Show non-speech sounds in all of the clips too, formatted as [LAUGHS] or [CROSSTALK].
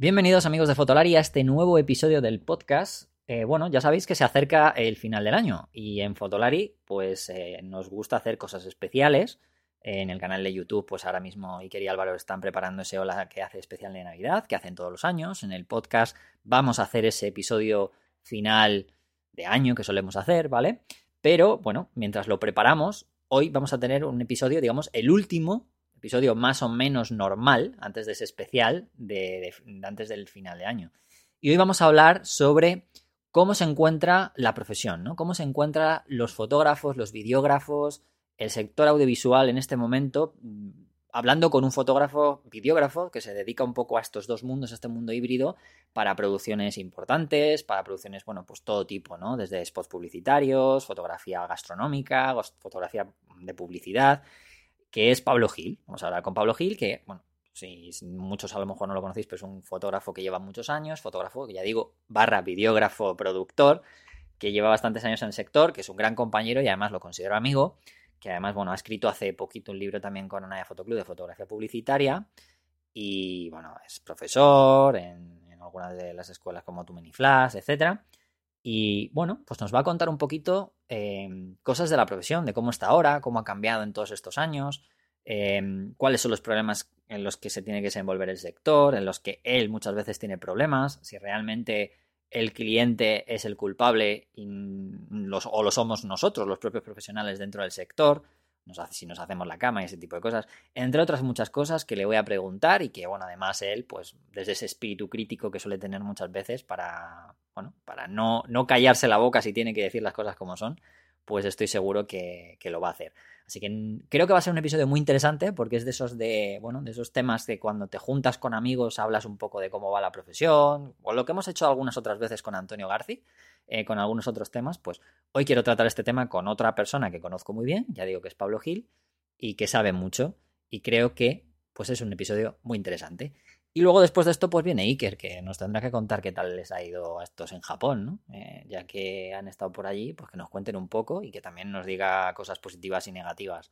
Bienvenidos amigos de Fotolari a este nuevo episodio del podcast. Eh, bueno, ya sabéis que se acerca el final del año y en Fotolari pues eh, nos gusta hacer cosas especiales. En el canal de YouTube pues ahora mismo Iker y Álvaro están preparando ese hola que hace especial de Navidad, que hacen todos los años. En el podcast vamos a hacer ese episodio final de año que solemos hacer, ¿vale? Pero bueno, mientras lo preparamos, hoy vamos a tener un episodio, digamos, el último episodio más o menos normal, antes de ese especial, de, antes del final de año. Y hoy vamos a hablar sobre cómo se encuentra la profesión, ¿no? Cómo se encuentran los fotógrafos, los videógrafos, el sector audiovisual en este momento, mm, hablando con un fotógrafo, videógrafo, que se dedica un poco a estos dos mundos, a este mundo híbrido, para producciones importantes, para producciones, bueno, pues todo tipo, ¿no? Desde spots publicitarios, fotografía gastronómica, fotografía de publicidad que es Pablo Gil. Vamos a hablar con Pablo Gil, que, bueno, si muchos a lo mejor no lo conocéis, pero es un fotógrafo que lleva muchos años, fotógrafo, ya digo, barra videógrafo, productor, que lleva bastantes años en el sector, que es un gran compañero y además lo considero amigo, que además, bueno, ha escrito hace poquito un libro también con Anaya Fotoclub de fotografía publicitaria y, bueno, es profesor en, algunas de las escuelas como Too Flash, etcétera. Y bueno, pues nos va a contar un poquito em, cosas de la profesión, de cómo está ahora, cómo ha cambiado en todos estos años, em, cuáles son los problemas en los que se tiene que desenvolver el sector, en los que él muchas veces tiene problemas, si realmente el cliente es el culpable o lo somos nosotros, los propios profesionales dentro del sector si nos hacemos la cama y ese tipo de cosas, entre otras muchas cosas que le voy a preguntar y que, bueno, además él, pues desde ese espíritu crítico que suele tener muchas veces para, bueno, para no, no callarse la boca si tiene que decir las cosas como son, pues estoy seguro que, lo va a hacer. Así que creo que va a ser un episodio muy interesante porque es de esos de, bueno, de esos temas que cuando te juntas con amigos hablas un poco de cómo va la profesión, o lo que hemos hecho algunas otras veces con Antonio Garci, eh, con algunos otros temas, pues hoy quiero tratar este tema con otra persona que conozco muy bien, ya digo que es Pablo Gil, y que sabe mucho, y creo que pues es un episodio muy interesante. Y luego después de esto, pues viene Iker, que nos tendrá que contar qué tal les ha ido a estos en Japón, ¿no? Eh, ya que han estado por allí, pues que nos cuenten un poco y que también nos diga cosas positivas y negativas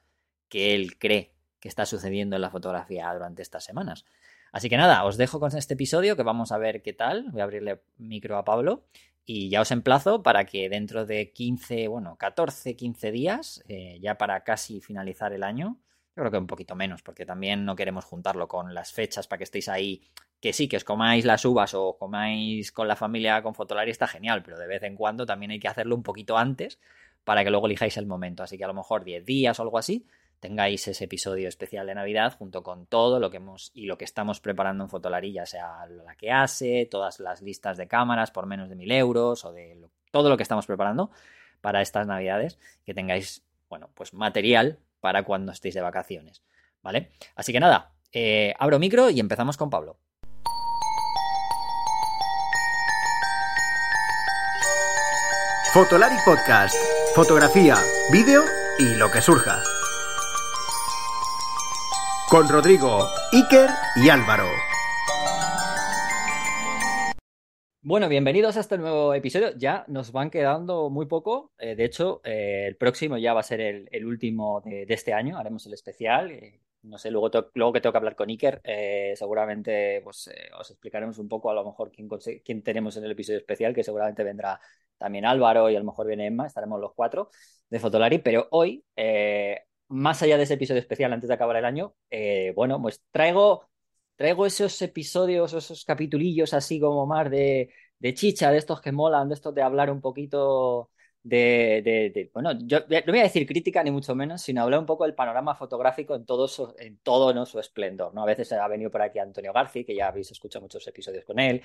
que él cree que está sucediendo en la fotografía durante estas semanas. Así que nada, os dejo con este episodio que vamos a ver qué tal. Voy a abrirle micro a Pablo y ya os emplazo para que dentro de 15, bueno, 14, 15 días, eh, ya para casi finalizar el año, yo creo que un poquito menos, porque también no queremos juntarlo con las fechas para que estéis ahí, que sí, que os comáis las uvas o comáis con la familia con Fotolari está genial, pero de vez en cuando también hay que hacerlo un poquito antes para que luego elijáis el momento. Así que a lo mejor 10 días o algo así, tengáis ese episodio especial de Navidad junto con todo lo que hemos y lo que estamos preparando en Fotolari, ya sea la que hace, todas las listas de cámaras por menos de mil euros o de todo lo que estamos preparando para estas Navidades, que tengáis, bueno, pues material para cuando estéis de vacaciones, ¿vale? Así que nada, eh, abro micro y empezamos con Pablo. Fotolari Podcast, fotografía, vídeo y lo que surja con Rodrigo, Iker y Álvaro. Bueno, bienvenidos a este nuevo episodio. Ya nos van quedando muy poco. Eh, de hecho, eh, el próximo ya va a ser el, último de, este año. Haremos el especial. Eh, no sé, luego, luego que tengo que hablar con Iker, seguramente pues, os explicaremos un poco a lo mejor quién, quién tenemos en el episodio especial, que seguramente vendrá también Álvaro y a lo mejor viene Emma. Estaremos los cuatro de Fotolari. Pero hoy más allá de ese episodio especial antes de acabar el año, bueno, pues traigo, traigo esos episodios, esos capitulillos así como más de, chicha, de estos que molan, de estos de hablar un poquito de, bueno, yo no voy a decir crítica ni mucho menos, sino hablar un poco del panorama fotográfico en todo su, en todo su esplendor, ¿no? A veces ha venido por aquí Antonio Garci, que ya habéis escuchado muchos episodios con él,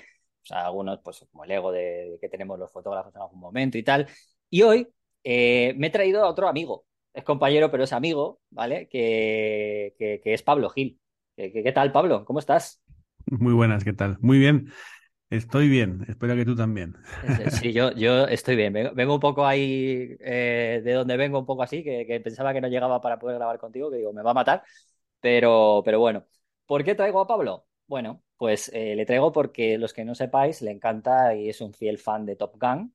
algunos, pues como el ego de, que tenemos los fotógrafos en algún momento y tal. Y hoy eh, me he traído a otro amigo, es compañero, pero es amigo, ¿vale? Que, es Pablo Gil. ¿Qué, tal, Pablo? ¿Cómo estás? Muy buenas, ¿qué tal? Muy bien. Estoy bien, espero que tú también. Sí, yo, yo estoy bien. Vengo, un poco ahí eh, de donde vengo, un poco así, que, pensaba que no llegaba para poder grabar contigo, que digo, me va a matar. Pero, pero bueno, ¿por qué traigo a Pablo? Bueno, pues eh, le traigo porque los que no sepáis, le encanta y es un fiel fan de Top Gun,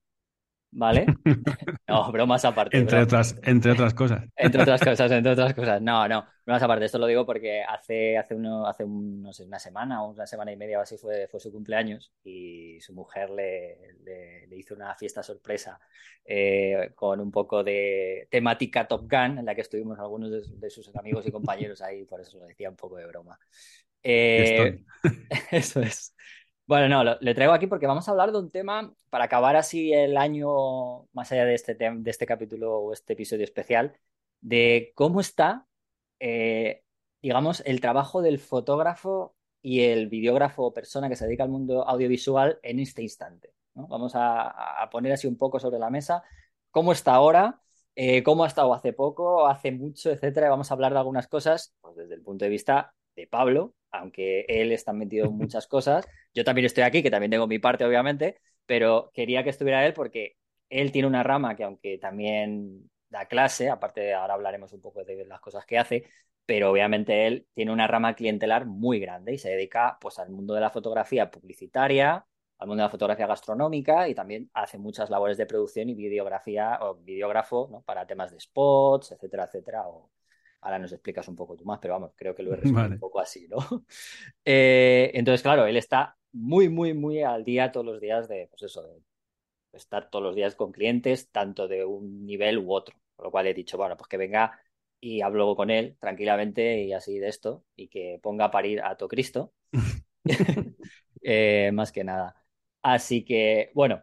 ¿vale? [LAUGHS] No, bromas aparte. entre, bromas. otras, entre otras cosas. Entre otras [LAUGHS] cosas, entre otras cosas. No, no, bromas aparte. Esto lo digo porque hace, hace, uno, hace un, no sé, una semana o una semana y media o así fue, fue su cumpleaños y su mujer le, le, le hizo una fiesta sorpresa eh, con un poco de temática Top Gun, en la que estuvimos algunos de, de sus amigos y compañeros ahí, por eso lo decía un poco de broma. Eh, [LAUGHS] eso es. Bueno, no, lo, le traigo aquí porque vamos a hablar de un tema para acabar así el año, más allá de este, de este capítulo o este episodio especial, de cómo está, eh, digamos, el trabajo del fotógrafo y el videógrafo o persona que se dedica al mundo audiovisual en este instante. Vamos a, a, poner así un poco sobre la mesa cómo está ahora, eh, cómo ha estado hace poco, hace mucho, etcétera. Vamos a hablar de algunas cosas pues, desde el punto de vista de Pablo, aunque él está metido en muchas cosas. Yo también estoy aquí, que también tengo mi parte, obviamente, pero quería que estuviera él porque él tiene una rama que aunque también da clase, aparte de ahora hablaremos un poco de las cosas que hace, pero obviamente él tiene una rama clientelar muy grande y se dedica pues al mundo de la fotografía publicitaria, al mundo de la fotografía gastronómica y también hace muchas labores de producción y videografía o videógrafo ¿no? para temas de spots, etcétera, etcétera, Ahora nos explicas un poco tú más, pero vamos, creo que lo he [LAUGHS] resumido vale. un poco así, ¿no? [LAUGHS] Eh, entonces, claro, él está muy, muy, muy al día todos los días de, pues eso, de estar todos los días con clientes, tanto de un nivel u otro. Por lo cual he dicho, bueno, pues que venga y hablo con él tranquilamente y así de esto, y que ponga a parir a todo Cristo. [LAUGHS] eh, más que nada. Así que, bueno,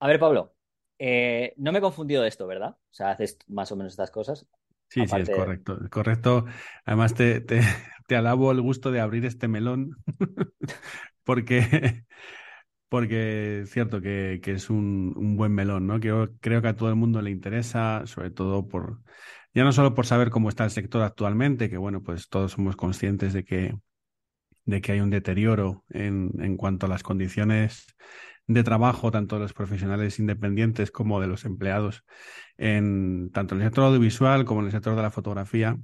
a ver, Pablo, eh, no me he confundido de esto, ¿verdad? O sea, haces más o menos estas cosas. Sí, Aparte... sí, es correcto. Es correcto. Además, te, te, [LAUGHS] te, alabo el gusto de abrir este melón, [LAUGHS] porque, porque es cierto que, que es un, un, buen melón, ¿no? Que yo creo que a todo el mundo le interesa, sobre todo por, ya no solo por saber cómo está el sector actualmente, que bueno, pues todos somos conscientes de que, de que hay un deterioro en, en cuanto a las condiciones de trabajo, tanto de los profesionales independientes como de los empleados, en tanto en el sector audiovisual como en el sector de la fotografía.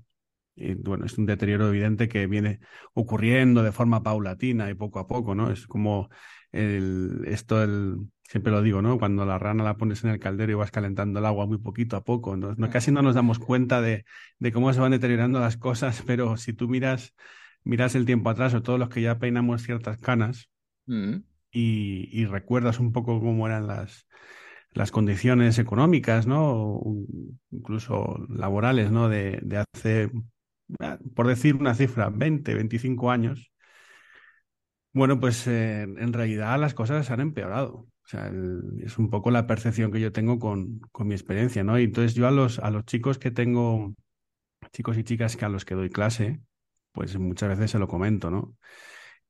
Y bueno, es un deterioro evidente que viene ocurriendo de forma paulatina y poco a poco, ¿no? Es como el, esto, el, siempre lo digo, ¿no? Cuando la rana la pones en el caldero y vas calentando el agua muy poquito a poco, ¿no? casi no nos damos cuenta de, de, cómo se van deteriorando las cosas, [LAUGHS] pero si tú miras, miras el tiempo atrás o todos los que ya peinamos ciertas canas, mm y, recuerdas un poco cómo eran las, las condiciones económicas, ¿no? Incluso laborales, ¿no? De, de, hace, ah, por decir una cifra, 20, 25 años. Bueno, pues eh, en realidad las cosas han empeorado. O sea, es un poco la percepción que yo tengo con, con mi experiencia, ¿no? Y entonces yo a los, a los chicos que tengo, chicos y chicas que a los que doy clase, pues muchas veces se lo comento, ¿no?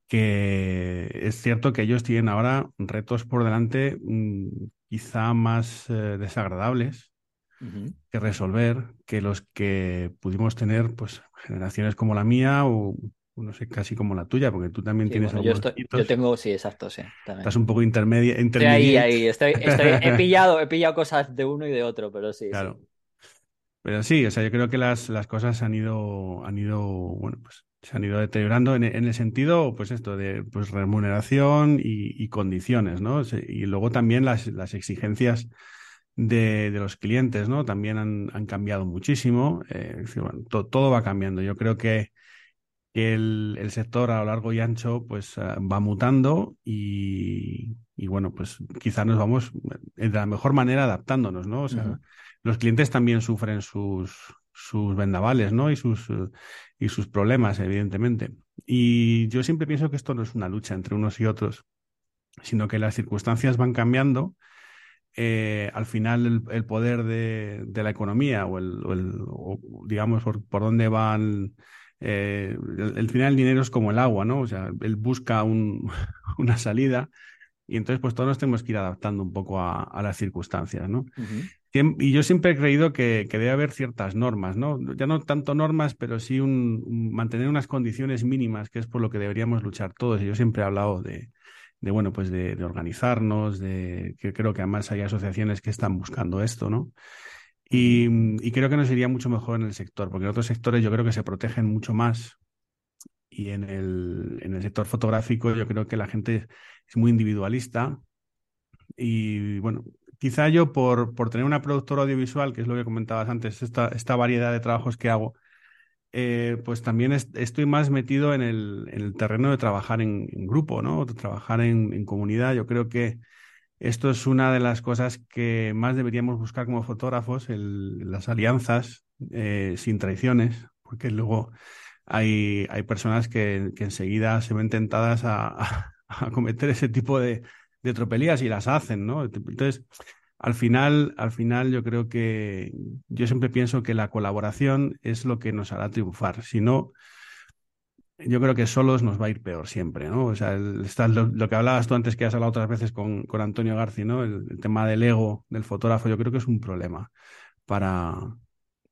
Que es cierto que ellos tienen ahora retos por delante mmm, quizá más eh, desagradables uh -huh. que resolver que los que pudimos tener pues generaciones como la mía o no sé, casi como la tuya, porque tú también sí, tienes bueno, yo, estoy, yo, tengo, sí, exacto, sí. También. Estás un poco intermedia. Estoy ahí, ahí, estoy, estoy, he, [LAUGHS] pillado, he pillado cosas de uno y de otro, pero sí. Claro. Sí. Pero sí, o sea, yo creo que las, las cosas han ido, han ido, bueno, pues se han ido deteriorando en, en, el sentido, pues esto, de pues remuneración y, y condiciones, ¿no? Y luego también las, las exigencias de, de, los clientes, ¿no? También han, han cambiado muchísimo. Eh, bueno, to, todo va cambiando. Yo creo que, el, el, sector a lo largo y ancho, pues uh, va mutando y, y, bueno, pues quizás nos vamos de la mejor manera adaptándonos, ¿no? O sea, uh -huh. los clientes también sufren sus, sus vendavales, ¿no? Y sus, y sus problemas, evidentemente. Y yo siempre pienso que esto no es una lucha entre unos y otros, sino que las circunstancias van cambiando. Eh, al final el, poder de, la economía o el, digamos por, dónde van eh, el, final el dinero es como el agua, ¿no? O sea, él busca un, [LAUGHS] una salida y entonces pues todos tenemos que ir adaptando un poco a, las circunstancias, ¿no? Y yo siempre he creído que, que, debe haber ciertas normas, ¿no? Ya no tanto normas, pero sí un, mantener unas condiciones mínimas, que es por lo que deberíamos luchar todos. Y yo siempre he hablado de, de bueno, pues de, de, organizarnos, de que creo que además hay asociaciones que están buscando esto, ¿no? Y, y, creo que nos iría mucho mejor en el sector, porque en otros sectores yo creo que se protegen mucho más. Y en el, en el sector fotográfico yo creo que la gente es muy individualista. Y bueno, quizá yo por, por tener una productora audiovisual, que es lo que comentabas antes, esta, esta variedad de trabajos que hago, eh, pues también estoy más metido en el, en el, terreno de trabajar en, grupo, ¿no? De trabajar en, comunidad. Yo creo que esto es una de las cosas que más deberíamos buscar como fotógrafos, las alianzas eh, sin traiciones, porque luego hay, hay personas que, que enseguida se ven tentadas a, [LAUGHS] a, cometer ese tipo de, de tropelías y las hacen, ¿no? Entonces, al final, al final yo creo que yo siempre pienso que la colaboración es lo que nos hará triunfar. Si no, yo creo que solos nos va a ir peor siempre, ¿no? O sea, está lo, que hablabas tú antes que has hablado otras veces con, con Antonio García, ¿no? El, tema del ego del fotógrafo, yo creo que es un problema para,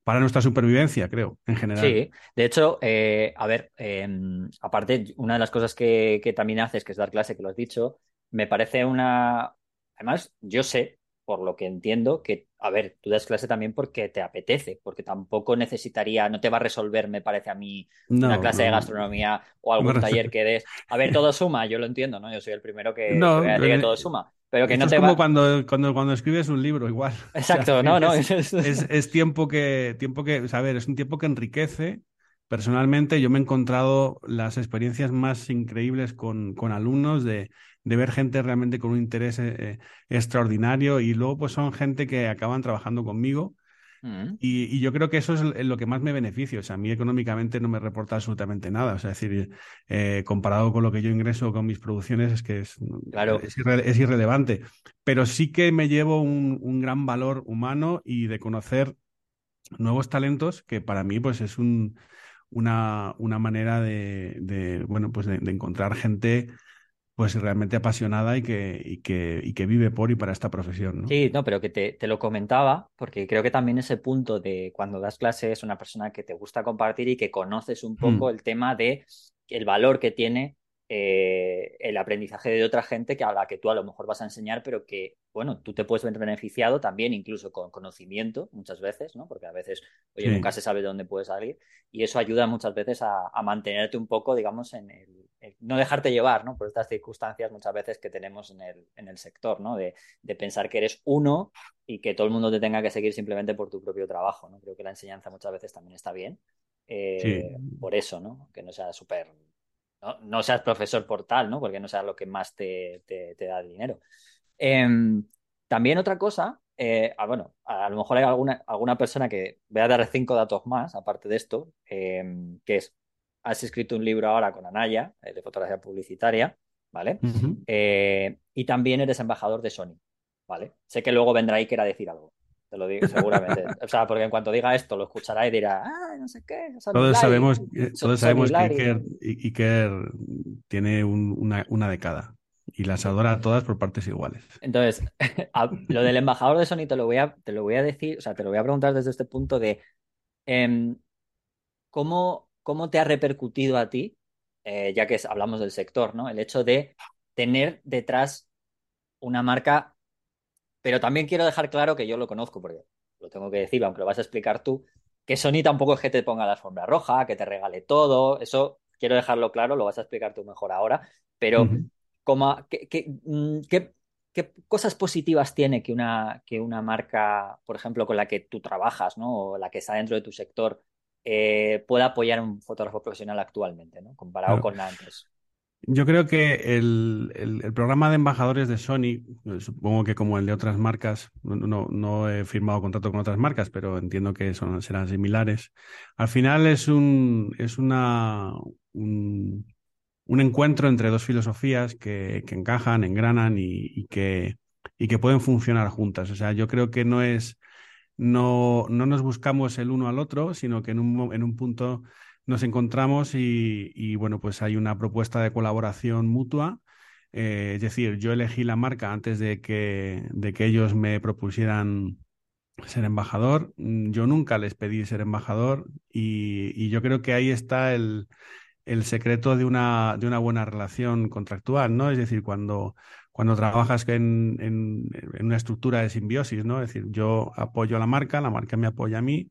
para nuestra supervivencia, creo, en general. Sí, de hecho, eh, a ver, em, aparte, una de las cosas que, que también haces, que es dar clase, que lo has dicho, me parece una... Además, yo sé por lo que entiendo, que, a ver, tú das clase también porque te apetece, porque tampoco necesitaría, no te va a resolver, me parece a mí, una clase de gastronomía o algún taller que des. A ver, todo suma, yo lo entiendo, ¿no? Yo soy el primero que, no, que, todo suma. Pero que no te es como cuando, cuando, cuando escribes un libro, igual. Exacto, no, no. [LAUGHS] Es, es, tiempo que, tiempo que, a ver, es un tiempo que enriquece. Personalmente, yo me he encontrado las experiencias más increíbles con, con alumnos de de ver gente realmente con un interés eh, eh, extraordinario y luego pues son gente que acaban trabajando conmigo mm. y, yo creo que eso es lo que más me beneficia. O sea, a mí económicamente no me reporta absolutamente nada. O sea, es decir, eh, comparado con lo que yo ingreso con mis producciones es que es, claro. es, irrelevante. Pero sí que me llevo un, gran valor humano y de conocer nuevos talentos que para mí pues es un, una, una manera de, bueno, pues de encontrar gente pues realmente apasionada y que, y que, y que vive por y para esta profesión. ¿no? Sí, no, pero que te, te, lo comentaba, porque creo que también ese punto de cuando das clase es una persona que te gusta compartir y que conoces un poco mm. el tema de el valor que tiene eh, el aprendizaje de otra gente que a la que tú a lo mejor vas a enseñar, pero que, bueno, tú te puedes ver beneficiado también, incluso con conocimiento, muchas veces, ¿no? Porque a veces, oye, nunca se sabe de dónde puedes salir, y eso ayuda muchas veces a, mantenerte un poco, digamos, en el, no dejarte llevar, ¿no? Por estas circunstancias muchas veces que tenemos en el, en el sector, ¿no? De, de, pensar que eres uno y que todo el mundo te tenga que seguir simplemente por tu propio trabajo, ¿no? Creo que la enseñanza muchas veces también está bien. Eh, por eso, ¿no? Que no sea súper no, seas profesor por tal, ¿no? Porque no sea lo que más te, da dinero. Em, también otra cosa, eh, ah, bueno, a, lo mejor hay alguna, alguna persona que vea dar cinco datos más, aparte de esto, em, que es, has escrito un libro ahora con Anaya, eh, de fotografía publicitaria, ¿vale? Eh, y también eres embajador de Sony, ¿vale? Sé que luego vendrá Iker a decir algo. Te lo digo, seguramente. o sea, porque en cuanto diga esto, lo escuchará y dirá, ah, no sé qué. Todos sabemos, todos sabemos que Iker, tiene una, una década y las adora a todas por partes iguales. Entonces, [LAUGHS] lo del embajador de Sony te lo voy a, te lo voy a decir, o sea, te lo voy a preguntar desde este punto de em, ¿cómo, ¿cómo, te ha repercutido a ti, eh, ya que hablamos del sector, ¿no? El hecho de tener detrás una marca pero también quiero dejar claro que yo lo conozco, porque lo tengo que decir, aunque lo vas a explicar tú, que Sony tampoco es que te ponga la alfombra roja, que te regale todo, eso quiero dejarlo claro, lo vas a explicar tú mejor ahora, pero mm, ¿qué, cosas positivas tiene que una, que una marca, por ejemplo, con la que tú trabajas, ¿no? o la que está dentro de tu sector, eh, pueda apoyar a un fotógrafo profesional actualmente, ¿no? comparado con antes? Yo creo que el, el, programa de embajadores de Sony, eh, supongo que como el de otras marcas, no, no he firmado contrato con otras marcas, pero entiendo que son, serán similares. Al final es un, es una, un, encuentro entre dos filosofías que, que encajan, engranan y, y, que, y que pueden funcionar juntas. O sea, yo creo que no es, no, no nos buscamos el uno al otro, sino que en un, en un punto nos encontramos y, bueno, pues hay una propuesta de colaboración mutua. Eh, es decir, yo elegí la marca antes de que, de que ellos me propusieran ser embajador. Mm, yo nunca les pedí ser embajador y, yo creo que ahí está el, el secreto de una, de una buena relación contractual, ¿no? Es decir, cuando, cuando trabajas en, en, en, una estructura de simbiosis, ¿no? Es decir, yo apoyo a la marca, la marca me apoya a mí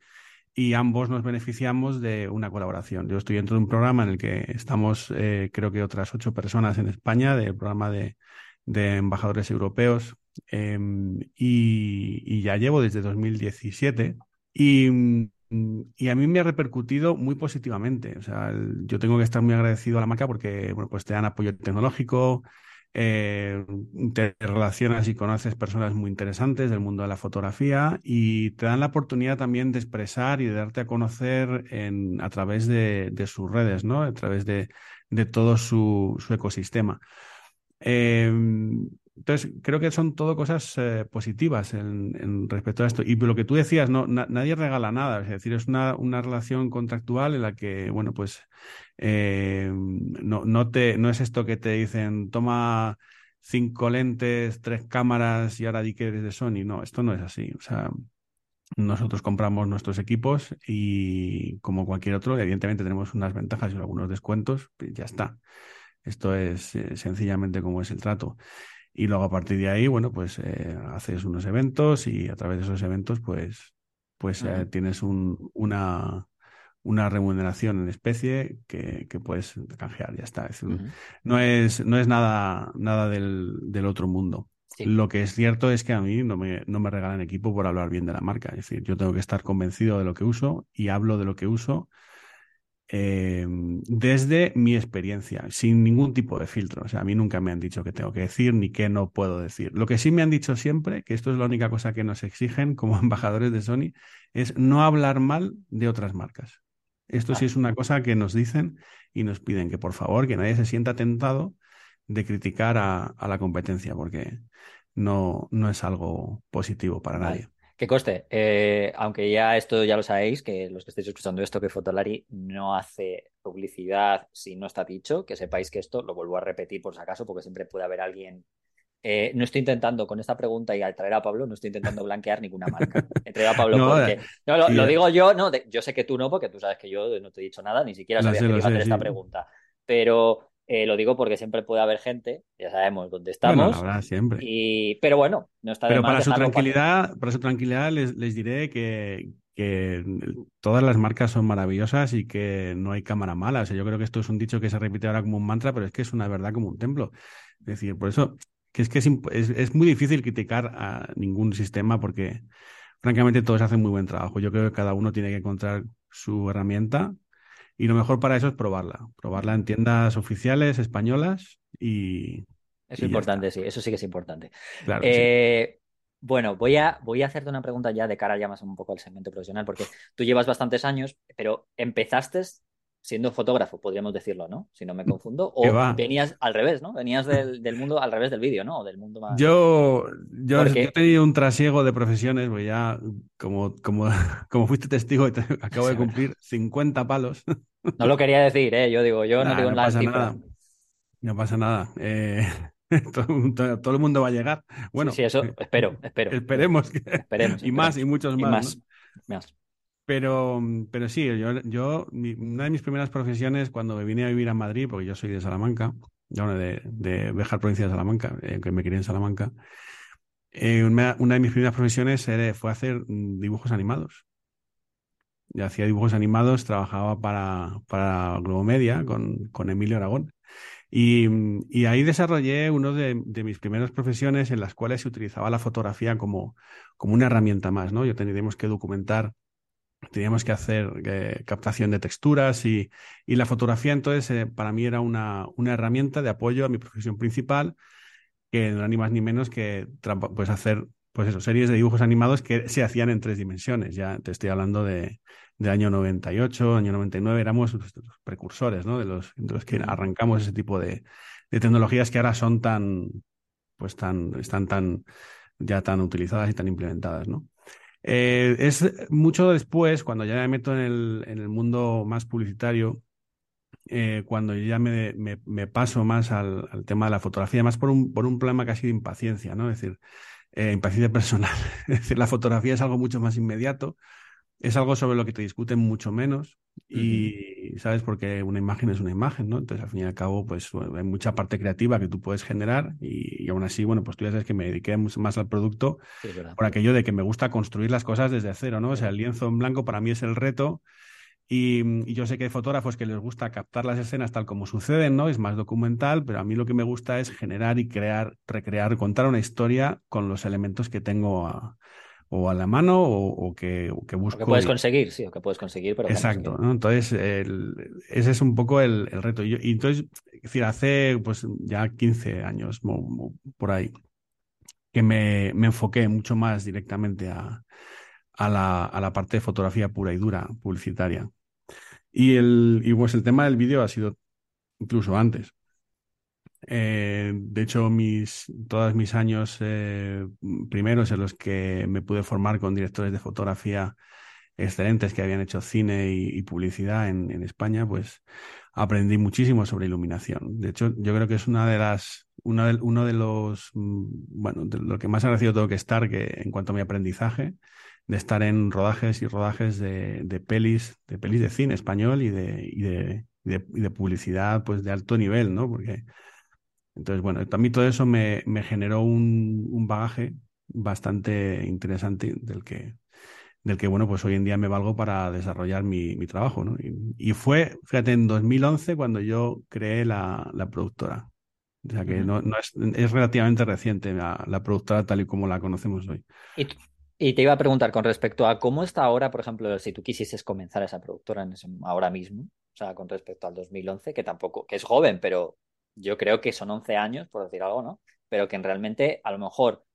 y ambos nos beneficiamos de una colaboración. Yo estoy dentro de un programa en el que estamos, eh, creo que otras ocho personas en España, del programa de, embajadores europeos em, y, ya llevo desde 2017 y, y, a mí me ha repercutido muy positivamente. O sea, yo tengo que estar muy agradecido a la marca porque bueno, pues te dan apoyo tecnológico, eh, te relacionas y conoces personas muy interesantes del mundo de la fotografía y te dan la oportunidad también de expresar y de darte a conocer en, a través de, sus redes, ¿no? A través de, todo su, ecosistema. Eh, entonces, creo que son todo cosas eh, positivas en, respecto a esto. Y lo que tú decías, no, nadie regala nada. Es decir, es una, una relación contractual en la que, bueno, pues eh, no, no, te, no es esto que te dicen, toma cinco lentes, tres cámaras y ahora di que eres de Sony. No, esto no es así. O sea, nosotros compramos nuestros equipos y como cualquier otro, evidentemente tenemos unas ventajas y algunos descuentos, y ya está. Esto es eh, sencillamente como es el trato. Y luego a partir de ahí, bueno, pues eh, haces unos eventos y a través de esos eventos, pues, pues eh, tienes un, una, una remuneración en especie que, que puedes canjear, ya está. No es, no es nada, nada del, del otro mundo. Lo que es cierto es que a mí no me, no me regalan equipo por hablar bien de la marca. Es decir, yo tengo que estar convencido de lo que uso y hablo de lo que uso eh, desde mi experiencia, sin ningún tipo de filtro. O sea, a mí nunca me han dicho qué tengo que decir ni qué no puedo decir. Lo que sí me han dicho siempre, que esto es la única cosa que nos exigen como [LAUGHS] embajadores de Sony, es no hablar mal de otras marcas. Esto sí es una cosa que nos dicen y nos piden que por favor, que nadie se sienta tentado de criticar a, la competencia, porque no, no es algo positivo para nadie. Que coste, eh, aunque ya esto ya lo sabéis, que los que estáis escuchando esto, que Fotolari no hace publicidad si no está dicho, que sepáis que esto lo vuelvo a repetir por si acaso, porque siempre puede haber alguien. Eh, no estoy intentando con esta pregunta y al traer a Pablo, no estoy intentando blanquear ninguna marca. [LAUGHS] He traído a Pablo porque. Eh, no, lo, digo yo, no, yo sé que tú no, porque tú sabes que yo no te he dicho nada, ni siquiera sabía que iba a hacer esta pregunta. Pero eh, lo digo porque siempre puede haber gente, ya sabemos dónde estamos. Bueno, siempre. Y, pero bueno, no está de Pero para su tranquilidad, para... su tranquilidad les, les diré que, que, todas las marcas son maravillosas y que no hay cámara mala. O sea, yo creo que esto es un dicho que se repite ahora como un mantra, pero es que es una verdad como un templo. Es decir, por eso que es que es, es, es muy difícil criticar a ningún sistema porque francamente todos hacen muy buen trabajo. Yo creo que cada uno tiene que encontrar su herramienta y lo mejor para eso es probarla, probarla en tiendas oficiales españolas y... Eso es importante, sí, eso sí que es importante. Eh, bueno, voy a, voy a hacerte una pregunta ya de cara ya más un poco al segmento profesional, porque tú llevas bastantes años, pero empezaste siendo fotógrafo, podríamos decirlo, ¿no? Si no me confundo. O venías al revés, ¿no? Venías del, mundo al revés del vídeo, ¿no? O del mundo más. Yo, yo, he tenido un trasiego de profesiones, pues ya, como, como, [LAUGHS] como fuiste testigo, y [LAUGHS] acabo de cumplir 50 palos. No lo quería decir, ¿eh? Yo digo, yo no digo no pasa nada. No pasa nada. Eh, [LAUGHS] todo, el mundo va a llegar. Bueno, sí, eso espero, espero. Esperemos. Que... Esperemos. y más, y muchos más. más. Pero, pero sí, yo, yo una de mis primeras profesiones cuando me vine a vivir a Madrid, porque yo soy de Salamanca, de, de Bejar, provincia de Salamanca, eh, que me crié en Salamanca, eh, una, de mis primeras profesiones fue hacer dibujos animados. Yo hacía dibujos animados, trabajaba para, para Globomedia con, con Emilio Aragón. Y, y, ahí desarrollé una de, de, mis primeras profesiones en las cuales se utilizaba la fotografía como, como una herramienta más, ¿no? Yo teníamos que documentar teníamos que hacer eh, captación de texturas y, y la fotografía entonces eh, para mí era una, una, herramienta de apoyo a mi profesión principal, que no era ni más ni menos que pues hacer pues eso, series de dibujos animados que se hacían en tres dimensiones. Ya te estoy hablando de, de año 98, año 99, éramos los precursores, ¿no? De los, de los que arrancamos ese tipo de, de tecnologías que ahora son tan, pues tan, están tan, ya tan utilizadas y tan implementadas, ¿no? Eh, es mucho después, cuando ya me meto en el, en el mundo más publicitario, eh, cuando ya me, me, paso más al, tema de la fotografía, más por un, por un problema casi de impaciencia, ¿no? Es decir, eh, impaciencia [LAUGHS] personal. es decir, la fotografía es algo mucho más inmediato, es algo sobre lo que te discuten mucho menos y, ¿sabes? Porque una imagen es una imagen, ¿no? Entonces, al fin y al cabo, pues hay mucha parte creativa que tú puedes generar y, aún así, bueno, pues tú ya sabes que me dediqué más al producto por aquello de que me gusta construir las cosas desde cero, ¿no? O sea, el lienzo en blanco para mí es el reto Y, yo sé que hay fotógrafos que les gusta captar las escenas tal como suceden, ¿no? Es más documental, pero a mí lo que me gusta es generar y crear, recrear, contar una historia con los elementos que tengo a, o a la mano o, que, que, busco. O que puedes conseguir, sí, o que puedes conseguir, pero. Exacto, ¿no? Entonces, ese es un poco el, reto. Y, y, entonces, es decir, hace pues ya 15 años por ahí que me, me enfoqué mucho más directamente a, a, la, a la parte de fotografía pura y dura, publicitaria. Y, el, y pues el tema del vídeo ha sido incluso antes. Eh, de hecho, mis, todos mis años eh, primeros en los que me pude formar con directores de fotografía excelentes que habían hecho cine y, publicidad en, España, pues aprendí muchísimo sobre iluminación. De hecho, yo creo que es una de las, uno de, los, mm, bueno, lo que más agradecido tengo que estar que en cuanto a mi aprendizaje, de estar en rodajes y rodajes de, de pelis, de pelis de cine español y de, y de, y de, publicidad pues de alto nivel, ¿no? Porque entonces, bueno, también todo eso me, me generó un, un, bagaje bastante interesante del que, del que, bueno, pues hoy en día me valgo para desarrollar mi, mi trabajo, ¿no? Y, y, fue, fíjate, en 2011 cuando yo creé la, la productora. O sea que no, no es, es, relativamente reciente la, la, productora tal y como la conocemos hoy. Y, y, te iba a preguntar con respecto a cómo está ahora, por ejemplo, si tú quisieses comenzar esa productora en ese, ahora mismo, o sea, con respecto al 2011, que tampoco, que es joven, pero yo creo que son 11 años, por decir algo, ¿no? Pero que realmente a lo mejor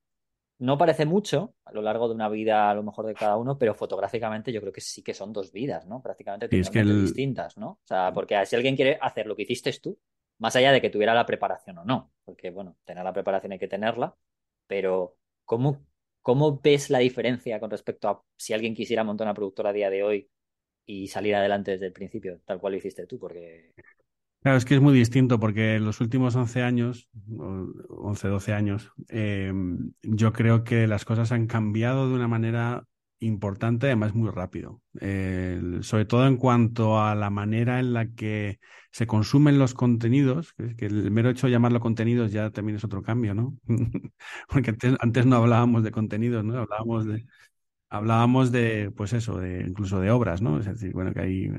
no parece mucho a lo largo de una vida, a lo mejor de cada uno, pero fotográficamente yo creo que sí que son dos vidas, ¿no? Prácticamente totalmente distintas, ¿no? O sea, porque si alguien quiere hacer lo que hiciste tú, más allá de que tuviera la preparación o no, porque bueno, tener la preparación hay que tenerla, pero ¿cómo, cómo ves la diferencia con respecto a si alguien quisiera montar una productora a día de hoy y salir adelante desde el principio, tal cual lo hiciste tú? Porque Claro, es que es muy distinto porque en los últimos 11 años, 11, 12 años, eh, yo creo que las cosas han cambiado de una manera importante, además muy rápido. Sobre todo en cuanto a la manera en la que se consumen los contenidos, que el mero hecho de llamarlo contenidos ya también es otro cambio, ¿no? [LAUGHS] porque antes, no hablábamos de contenidos, ¿no? Hablábamos de, hablábamos de, pues eso, de incluso de obras, ¿no? Es decir, bueno, que hay,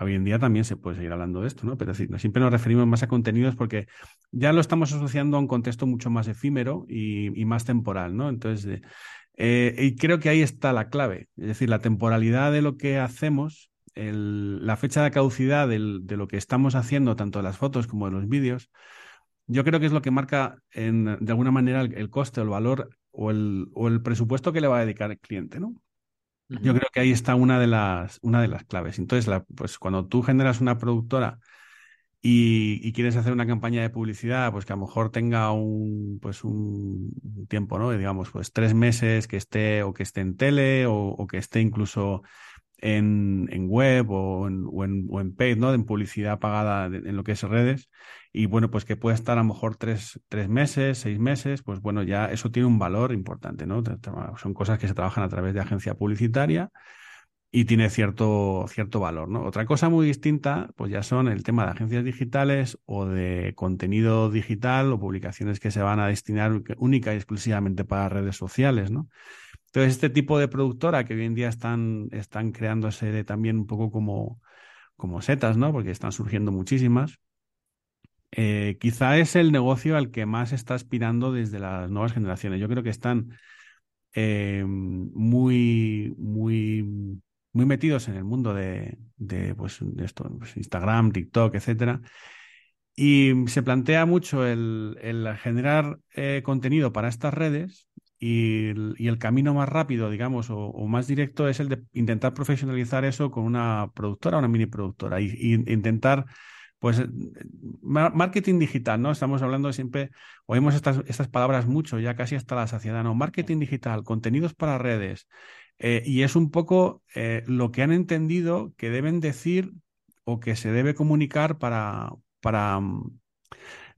hoy en día también se puede seguir hablando de esto, ¿no? Pero decir, siempre nos referimos más a contenidos porque ya lo estamos asociando a un contexto mucho más efímero y, más temporal, ¿no? Entonces, eh, y creo que ahí está la clave, es decir, la temporalidad de lo que hacemos, la fecha de caducidad de lo que estamos haciendo, tanto de las fotos como de los vídeos, yo creo que es lo que marca de alguna manera el, coste o el valor o el, o el, presupuesto que le va a dedicar el cliente, ¿no? Yo creo que ahí está una de las, una de las claves. Entonces, la, pues cuando tú generas una productora y, y, quieres hacer una campaña de publicidad, pues que a lo mejor tenga un, pues un tiempo, ¿no? Digamos, pues tres meses que esté o que esté en tele o, o que esté incluso en, en web o en, o en, o en paid, ¿no? En publicidad pagada en lo que es redes. Y bueno, pues que puede estar a lo mejor tres, tres meses, seis meses, pues bueno, ya eso tiene un valor importante, ¿no? Son cosas que se trabajan a través de agencia publicitaria y tiene cierto, cierto valor, ¿no? Otra cosa muy distinta, pues ya son el tema de agencias digitales o de contenido digital o publicaciones que se van a destinar única y exclusivamente para redes sociales, ¿no? Entonces, este tipo de productora que hoy en día están, están creándose también un poco como, como setas, ¿no? Porque están surgiendo muchísimas. Eh, quizá es el negocio al que más está aspirando desde las nuevas generaciones. Yo creo que están eh, muy, muy, muy metidos en el mundo de, de, pues, esto, pues, Instagram, TikTok, etcétera. Y se plantea mucho el, el generar eh, contenido para estas redes y el, camino más rápido, digamos, o, más directo es el de intentar profesionalizar eso con una productora, una mini productora, y, intentar, pues, marketing digital, ¿no? Estamos hablando siempre, oímos estas, estas palabras mucho, ya casi hasta la saciedad, ¿no? Marketing digital, contenidos para redes, eh, y es un poco eh, lo que han entendido que deben decir o que se debe comunicar para, para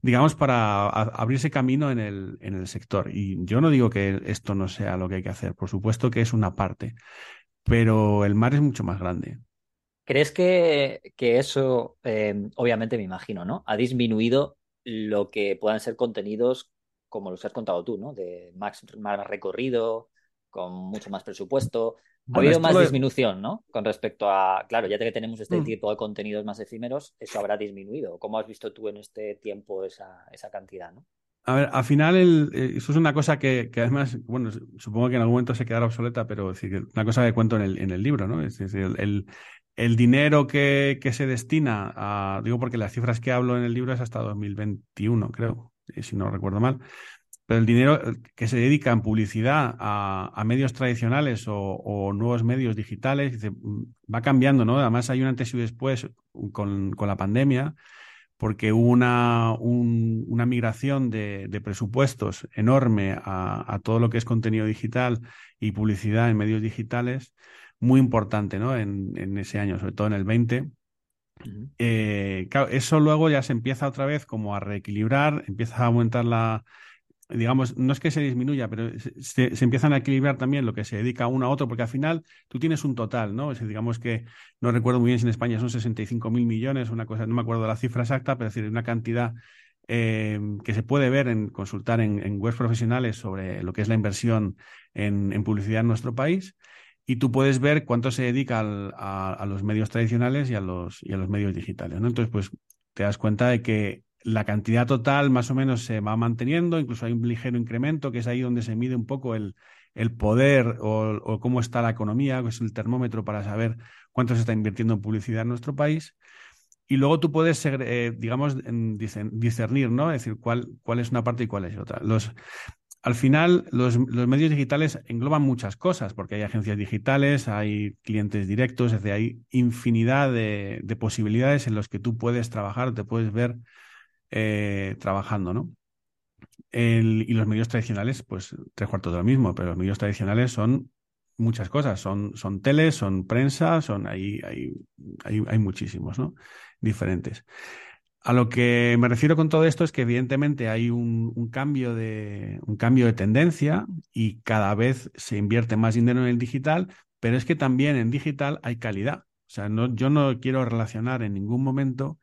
digamos, para abrirse camino en el, en el sector. Y yo no digo que esto no sea lo que hay que hacer, por supuesto que es una parte, pero el mar es mucho más grande. ¿Crees que, que eso, eh, obviamente me imagino, ¿no? Ha disminuido lo que puedan ser contenidos como los has contado tú, ¿no? De más, más recorrido, con mucho más presupuesto. Ha habido más disminución, ¿no? Con respecto a, claro, ya que tenemos este mm. tipo de contenidos más efímeros, eso habrá disminuido. ¿Cómo has visto tú en este tiempo esa, esa cantidad, ¿no? A ver, al final el, eh, eso es una cosa que, además, bueno, supongo que en algún momento se quedará obsoleta, pero es una cosa que cuento en el, en el libro, ¿no? Es decir, el, el dinero que, que, se destina a, digo porque las cifras que hablo en el libro es hasta 2021, creo, si no recuerdo mal, pero el dinero que se dedica en publicidad a, medios tradicionales o, nuevos medios digitales va cambiando, ¿no? Además hay un antes y después con, la pandemia, porque hubo una, una migración de, presupuestos enorme a, todo lo que es contenido digital y publicidad en medios digitales, muy importante, ¿no? En, en ese año, sobre todo en el 20. Eh, eso luego ya se empieza otra vez como a reequilibrar, empieza a aumentar la, digamos, no es que se disminuya, pero se, empiezan a equilibrar también lo que se dedica uno a otro, porque al final tú tienes un total, ¿no? Es digamos que, no recuerdo muy bien si en España son 65 mil millones, una cosa, no me acuerdo la cifra exacta, pero es decir, una cantidad eh, que se puede ver en consultar en, webs profesionales sobre lo que es la inversión en, publicidad en nuestro país. Y tú puedes ver cuánto se dedica a, los medios tradicionales y a los, y a los medios digitales. ¿no? Entonces, pues te das cuenta de que la cantidad total más o menos se va manteniendo, incluso hay un ligero incremento, que es ahí donde se mide un poco el, el poder o, cómo está la economía, que es el termómetro para saber cuánto se está invirtiendo en publicidad en nuestro país. Y luego tú puedes, eh, digamos, discernir, ¿no? Es decir, cuál, cuál es una parte y cuál es otra. Los, al final, los, los, medios digitales engloban muchas cosas, porque hay agencias digitales, hay clientes directos, es decir, hay infinidad de, de posibilidades en los que tú puedes trabajar, te puedes ver eh, trabajando, ¿no? y los medios tradicionales, pues tres cuartos de lo mismo, pero los medios tradicionales son muchas cosas, son, son teles, son prensa, son hay, hay, hay, muchísimos, ¿no? Diferentes. A lo que me refiero con todo esto es que evidentemente hay un, cambio de, un cambio de tendencia y cada vez se invierte más dinero en el digital, pero es que también en digital hay calidad. O sea, no, yo no quiero relacionar en ningún momento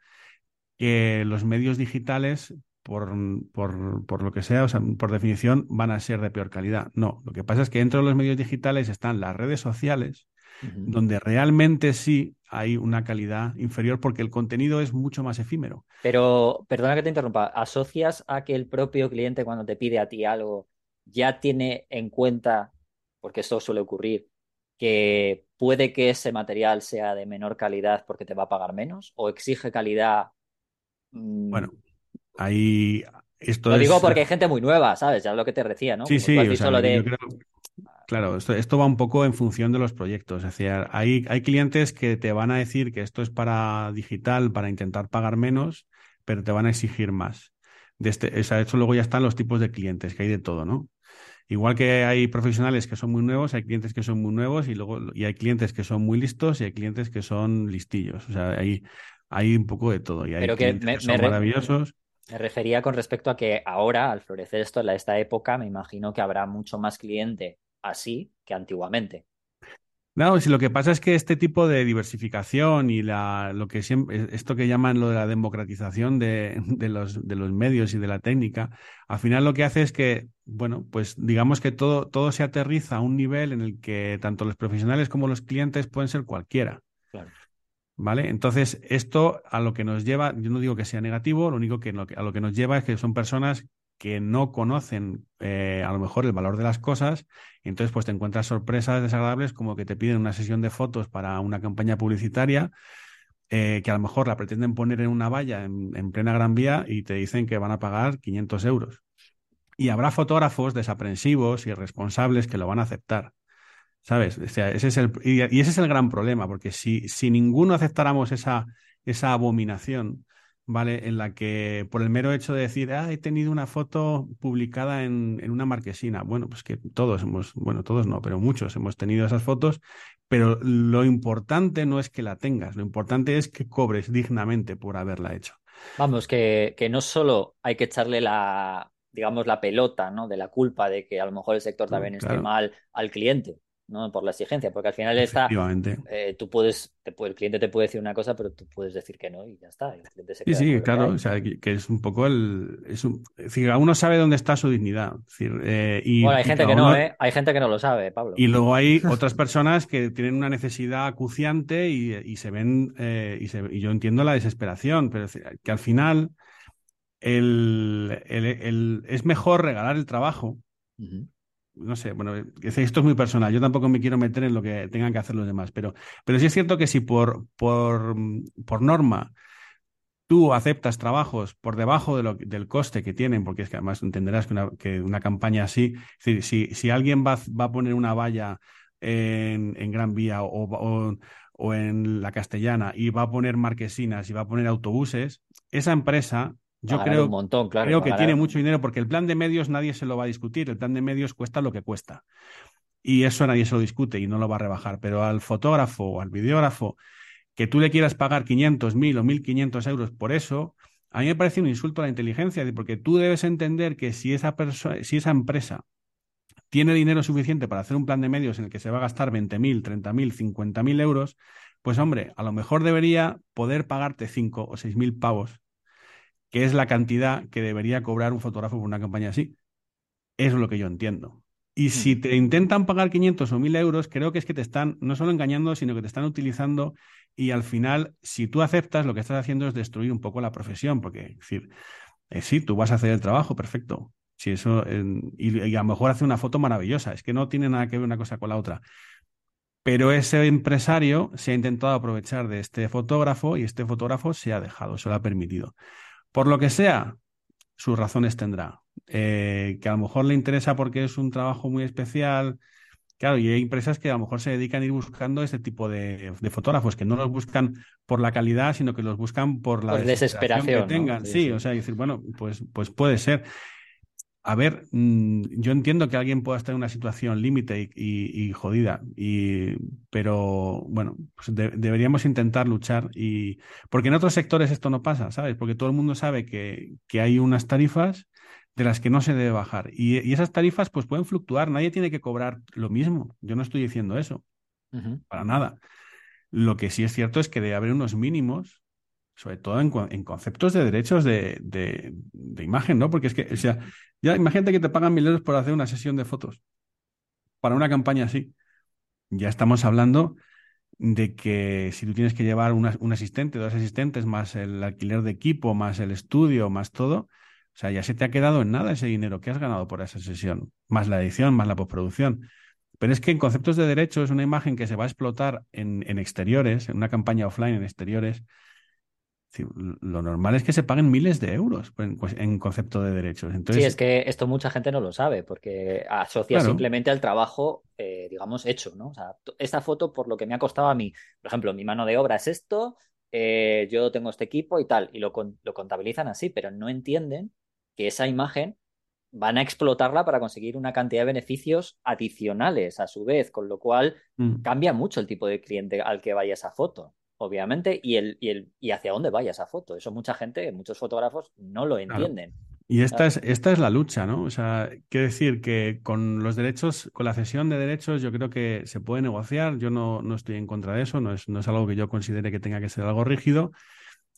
que los medios digitales, por, por, lo que sea, o sea, por definición, van a ser de peor calidad. No, lo que pasa es que dentro de los medios digitales están las redes sociales, donde realmente sí hay una calidad inferior porque el contenido es mucho más efímero. Pero, perdona que te interrumpa, ¿asocias a que el propio cliente cuando te pide a ti algo ya tiene en cuenta, porque esto suele ocurrir, que puede que ese material sea de menor calidad porque te va a pagar menos? ¿O exige calidad. Bueno, ahí esto Lo digo porque hay gente muy nueva, ¿sabes? Ya es lo que te decía, ¿no? Sí, sí, Claro, esto, esto, va un poco en función de los proyectos. Es decir, hay, hay clientes que te van a decir que esto es para digital, para intentar pagar menos, pero te van a exigir más. De este, o hecho, luego ya están los tipos de clientes, que hay de todo, ¿no? Igual que hay profesionales que son muy nuevos, hay clientes que son muy nuevos y luego y hay clientes que son muy listos y hay clientes que son listillos. O sea, hay, hay un poco de todo. Y hay Pero que, me, son maravillosos. Me refería con respecto a que ahora, al florecer esto en esta época, me imagino que habrá mucho más cliente así que antiguamente. No, si lo que pasa es que este tipo de diversificación y la, lo que siempre, esto que llaman lo de la democratización de, de, los, de los medios y de la técnica, al final lo que hace es que, bueno, pues digamos que todo, todo se aterriza a un nivel en el que tanto los profesionales como los clientes pueden ser cualquiera. Claro. ¿Vale? Entonces, esto a lo que nos lleva, yo no digo que sea negativo, lo único que a lo que nos lleva es que son personas que no conocen eh, a lo mejor el valor de las cosas, y entonces pues te encuentras sorpresas desagradables como que te piden una sesión de fotos para una campaña publicitaria, eh, que a lo mejor la pretenden poner en una valla en, en, plena Gran Vía y te dicen que van a pagar 500 euros. Y habrá fotógrafos desaprensivos y responsables que lo van a aceptar. ¿Sabes? ese es el, y, ese es el gran problema, porque si, si ninguno aceptáramos esa, esa abominación, ¿vale? En la que por el mero hecho de decir, ah, he tenido una foto publicada en, en, una marquesina. Bueno, pues que todos hemos, bueno, todos no, pero muchos hemos tenido esas fotos, pero lo importante no es que la tengas, lo importante es que cobres dignamente por haberla hecho. Vamos, que, que no solo hay que echarle la, digamos, la pelota, ¿no? De la culpa de que a lo mejor el sector también esté mal al cliente, no por la exigencia, porque al final está, eh, tú puedes, te puede, el cliente te puede decir una cosa, pero tú puedes decir que no y ya está. sí, sí, claro, o sea, que, es un poco el, es, un, decir, uno sabe dónde está su dignidad. Eh, y, bueno, hay gente que no, ¿eh? Hay gente que no lo sabe, Pablo. Y luego hay otras personas que tienen una necesidad acuciante y, se ven, eh, y, se, y, yo entiendo la desesperación, pero que al final el, el, es mejor regalar el trabajo no sé, bueno, esto es muy personal, yo tampoco me quiero meter en lo que tengan que hacer los demás, pero, pero sí es cierto que si por, por, por norma tú aceptas trabajos por debajo de lo, del coste que tienen, porque es que además entenderás que una, que una campaña así, si, si alguien va, va, a poner una valla en, en Gran Vía o, o, o en la Castellana y va a poner marquesinas y va a poner autobuses, esa empresa yo creo, creo que tiene mucho dinero porque el plan de medios nadie se lo va a discutir. El plan de medios cuesta lo que cuesta. Y eso nadie se lo discute y no lo va a rebajar. Pero al fotógrafo o al videógrafo que tú le quieras pagar 500, 1000 o 1500 euros por eso, a mí me parece un insulto a la inteligencia, porque tú debes entender que si esa, si esa empresa tiene dinero suficiente para hacer un plan de medios en el que se va a gastar 20.000, 30.000, 50.000 euros, pues hombre, a lo mejor debería poder pagarte 5 o 6.000 pavos que es la cantidad que debería cobrar un fotógrafo por una campaña así. Eso es lo que yo entiendo. Y si te intentan pagar 500 o 1000 euros, creo que es que te están no solo engañando, sino que te están utilizando y al final, si tú aceptas, lo que estás haciendo es destruir un poco la profesión, porque, es decir, eh, sí, tú vas a hacer el trabajo, perfecto. Si eso, y, y, a lo mejor hace una foto maravillosa, es que no tiene nada que ver una cosa con la otra. Pero ese empresario se ha intentado aprovechar de este fotógrafo y este fotógrafo se ha dejado, se lo ha permitido. Por lo que sea, sus razones tendrá. Eh, que a lo mejor le interesa porque es un trabajo muy especial. Claro, y hay empresas que a lo mejor se dedican a ir buscando este tipo de, fotógrafos, que no los buscan por la calidad, sino que los buscan por la desesperación, que tengan. Sí, o sea, decir, bueno, pues, pues puede ser a ver, mm, yo entiendo que alguien pueda estar en una situación límite y, jodida, y, pero bueno, pues deberíamos intentar luchar y porque en otros sectores esto no pasa, ¿sabes? Porque todo el mundo sabe que, que hay unas tarifas de las que no se debe bajar y, esas tarifas pues pueden fluctuar, nadie tiene que cobrar lo mismo, yo no estoy diciendo eso, para nada. Lo que sí es cierto es que debe haber unos mínimos sobre todo en, conceptos de derechos de, de, imagen, ¿no? Porque es que, o sea, ya imagínate que te pagan mil euros por hacer una sesión de fotos para una campaña así. Ya estamos hablando de que si tú tienes que llevar un asistente, dos asistentes, más el alquiler de equipo, más el estudio, más todo, o sea, ya se te ha quedado en nada ese dinero que has ganado por esa sesión, más la edición, más la postproducción. Pero es que en conceptos de derechos, una imagen que se va a explotar en, en exteriores, en una campaña offline en exteriores, lo normal es que se paguen miles de euros en concepto de derechos. Entonces, sí, es que esto mucha gente no lo sabe porque asocia simplemente al trabajo, eh, digamos, hecho, ¿no? O sea, esta foto por lo que me ha costado a mí, por ejemplo, mi mano de obra es esto, eh, yo tengo este equipo y tal, y lo, lo contabilizan así, pero no entienden que esa imagen van a explotarla para conseguir una cantidad de beneficios adicionales a su vez, con lo cual mm. cambia mucho el tipo de cliente al que vaya esa foto obviamente, y, el, y, el, y hacia dónde vaya esa foto. Eso mucha gente, muchos fotógrafos no lo entienden. Y esta es, esta es la lucha, ¿no? O sea, quiero decir que con los derechos, con la cesión de derechos, yo creo que se puede negociar. Yo no, no estoy en contra de eso, no es, no es algo que yo considere que tenga que ser algo rígido.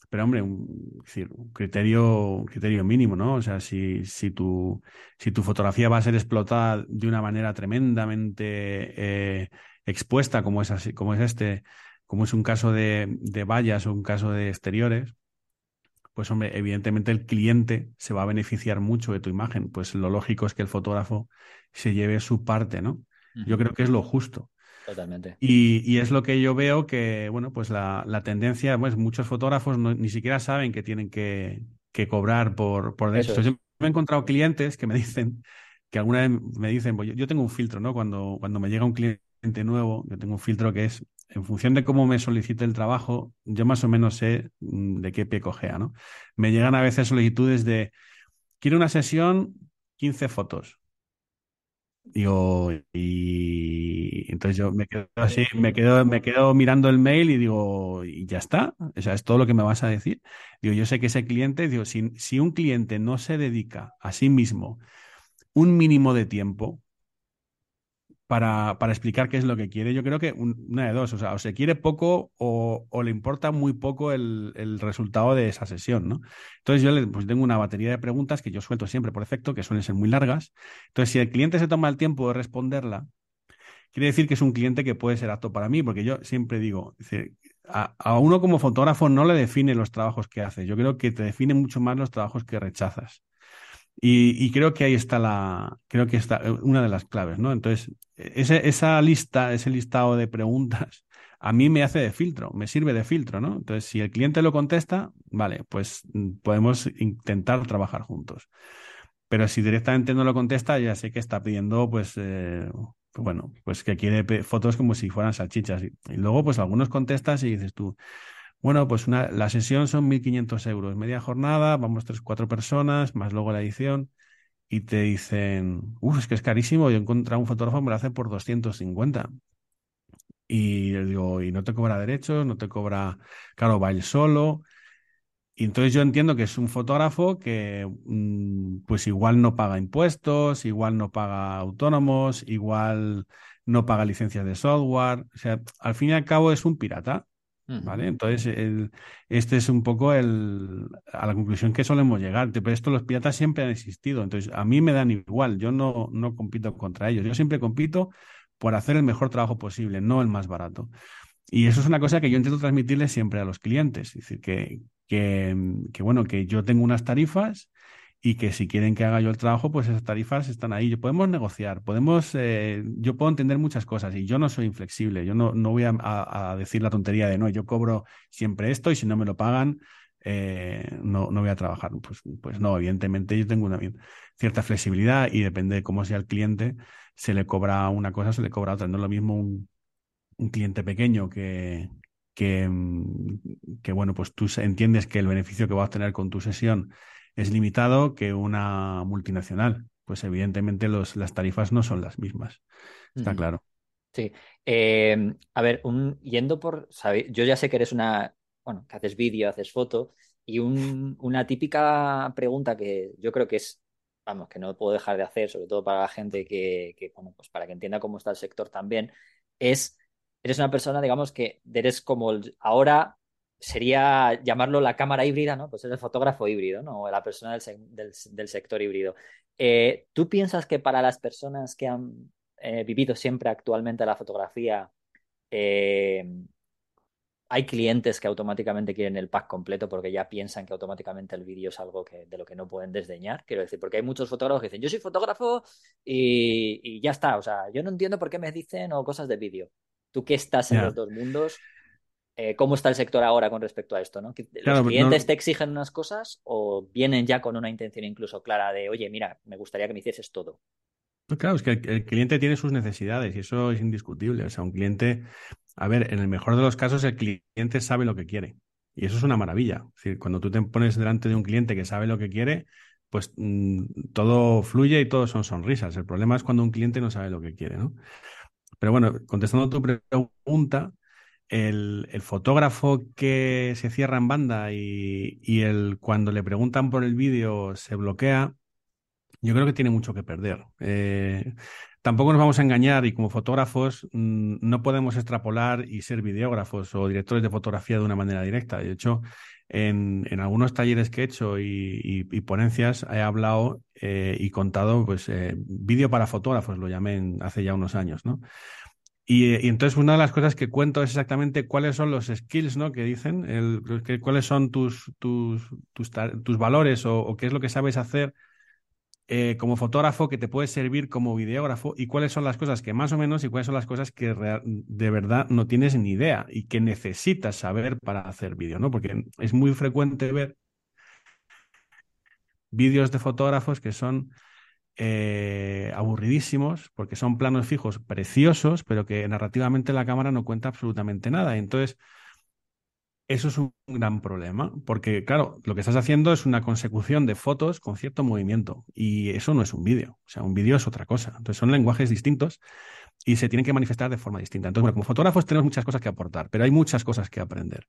Pero, hombre, un, decir, un criterio, criterio mínimo, ¿no? O sea, si, si, tu, si tu fotografía va a ser explotada de una manera tremendamente eh, expuesta, como es, así, como es este, como es un caso de, de vallas o un caso de exteriores, pues hombre, evidentemente el cliente se va a beneficiar mucho de tu imagen. Pues lo lógico es que el fotógrafo se lleve su parte, ¿no? Yo creo que es lo justo. Totalmente. Y, y, es lo que yo veo que, bueno, pues la, la tendencia, pues muchos fotógrafos ni siquiera saben que tienen que, que cobrar por, por eso. Yo me he encontrado clientes que me dicen, que alguna vez me dicen, pues yo, yo tengo un filtro, ¿no? Cuando, cuando me llega un cliente nuevo, yo tengo un filtro que es en función de cómo me solicite el trabajo, yo más o menos sé mm, de qué pie cojea, ¿no? Me llegan a veces solicitudes de, quiero una sesión, 15 fotos. Digo, y entonces yo me quedo así, me quedo, me quedo mirando el mail y digo, y ya está, o sea, es todo lo que me vas a decir. Digo, yo sé que ese cliente, digo, si, si un cliente no se dedica a sí mismo un mínimo de tiempo para, para, explicar qué es lo que quiere. Yo creo que una de dos, o sea, o se quiere poco o, le importa muy poco el, el, resultado de esa sesión, ¿no? Entonces yo le, pues tengo una batería de preguntas que yo suelto siempre por defecto, que suelen ser muy largas. Entonces, si el cliente se toma el tiempo de responderla, quiere decir que es un cliente que puede ser apto para mí, porque yo siempre digo, a, a, uno como fotógrafo no le define los trabajos que hace, yo creo que te define mucho más los trabajos que rechazas. Y, creo que ahí está la, creo que está eh, una de las claves, ¿no? Entonces, ese, esa lista, ese listado de preguntas, [LAUGHS] a mí me hace de filtro, me sirve de filtro, ¿no? Entonces, si el cliente lo contesta, vale, pues mm, podemos intentar trabajar juntos. Pero si directamente no lo contesta, ya sé que está pidiendo, pues, eh, bueno, pues que quiere fotos como si fueran salchichas. Y, y luego, pues algunos contestas y dices tú, bueno, pues una, la sesión son 1.500 euros, media jornada, vamos tres, cuatro personas, más luego la edición, y te dicen, uff, es que es carísimo, yo he encontrado un fotógrafo, me lo hace por 250. Y digo, y no te cobra derechos, no te cobra, claro, va él solo. Y entonces yo entiendo que es un fotógrafo que mm, pues igual no paga impuestos, igual no paga autónomos, igual no paga licencias de software. O sea, al fin y al cabo es un pirata. ¿Vale? Entonces, este es un poco el, a la conclusión que solemos llegar. Pero esto los piratas siempre han existido. Entonces, a mí me dan igual. Yo no, no compito contra ellos. Yo siempre compito por hacer el mejor trabajo posible, no el más barato. Y eso es una cosa que yo intento transmitirle siempre a los clientes. Es decir, que, que, que bueno, que yo tengo unas tarifas y que si quieren que haga yo el trabajo, pues esas tarifas están ahí. Podemos negociar, podemos, eh, yo puedo entender muchas cosas y yo no soy inflexible, yo no, no voy a, decir la tontería de no, yo cobro siempre esto y si no me lo pagan, eh, no, no voy a trabajar. Pues, pues no, evidentemente yo tengo una cierta flexibilidad y depende de cómo sea el cliente, se le cobra una cosa, se le cobra otra. No es lo mismo un, cliente pequeño que, que, que, bueno, pues tú entiendes que el beneficio que vas a obtener con tu sesión es limitado que una multinacional. Pues evidentemente los, las tarifas no son las mismas. Está claro. Sí. Em, a ver, un, yendo por. Yo ya sé que eres una. Bueno, que haces vídeo, haces foto. Y un, una típica pregunta que yo creo que es. Vamos, que no puedo dejar de hacer, sobre todo para la gente que, que bueno, pues para que entienda cómo está el sector también, es. Eres una persona, digamos, que eres como el, ahora sería llamarlo la cámara híbrida, ¿no? Pues es el fotógrafo híbrido, ¿no? O la persona del, del, sector híbrido. Eh, ¿Tú piensas que para las personas que han eh, vivido siempre actualmente la fotografía, eh, hay clientes que automáticamente quieren el pack completo porque ya piensan que automáticamente el vídeo es algo que, de lo que no pueden desdeñar? Quiero decir, porque hay muchos fotógrafos que dicen, yo soy fotógrafo y, y ya está. O sea, yo no entiendo por qué me dicen o cosas de vídeo. Tú que estás en los dos mundos, eh, cómo está el sector ahora con respecto a esto, ¿no? ¿Los clientes te exigen unas cosas o vienen ya con una intención incluso clara de, oye, mira, me gustaría que me hicieses todo? Pues claro, es que el, cliente tiene sus necesidades y eso es indiscutible. O sea, un cliente, a ver, en el mejor de los casos, el cliente sabe lo que quiere. Y eso es una maravilla. Es decir, cuando tú te pones delante de un cliente que sabe lo que quiere, pues mm, todo fluye y todo son sonrisas. El problema es cuando un cliente no sabe lo que quiere, ¿no? Pero bueno, contestando a tu pregunta, el, fotógrafo que se cierra en banda y, el, cuando le preguntan por el vídeo se bloquea, yo creo que tiene mucho que perder. Eh, tampoco nos vamos a engañar y como fotógrafos mm, no podemos extrapolar y ser videógrafos o directores de fotografía de una manera directa. De hecho, en, algunos talleres que he hecho y, ponencias he hablado eh, y contado, pues, eh, vídeo para fotógrafos, lo llamé hace ya unos años, ¿no? Y, entonces una de las cosas que cuento es exactamente cuáles son los skills, ¿no? Que dicen, cuáles son tus, tus, tus, valores o, qué es lo que sabes hacer eh, como fotógrafo que te puede servir como videógrafo y cuáles son las cosas que más o menos y cuáles son las cosas que de verdad no tienes ni idea y que necesitas saber para hacer vídeo, ¿no? Porque es muy frecuente ver vídeos de fotógrafos que son eh, aburridísimos, porque son planos fijos preciosos, pero que narrativamente la cámara no cuenta absolutamente nada. Entonces, eso es un gran problema, porque claro, lo que estás haciendo es una consecución de fotos con cierto movimiento, y eso no es un vídeo, o sea, un vídeo es otra cosa. Entonces, son lenguajes distintos y se tienen que manifestar de forma distinta. Entonces, bueno, como fotógrafos tenemos muchas cosas que aportar, pero hay muchas cosas que aprender.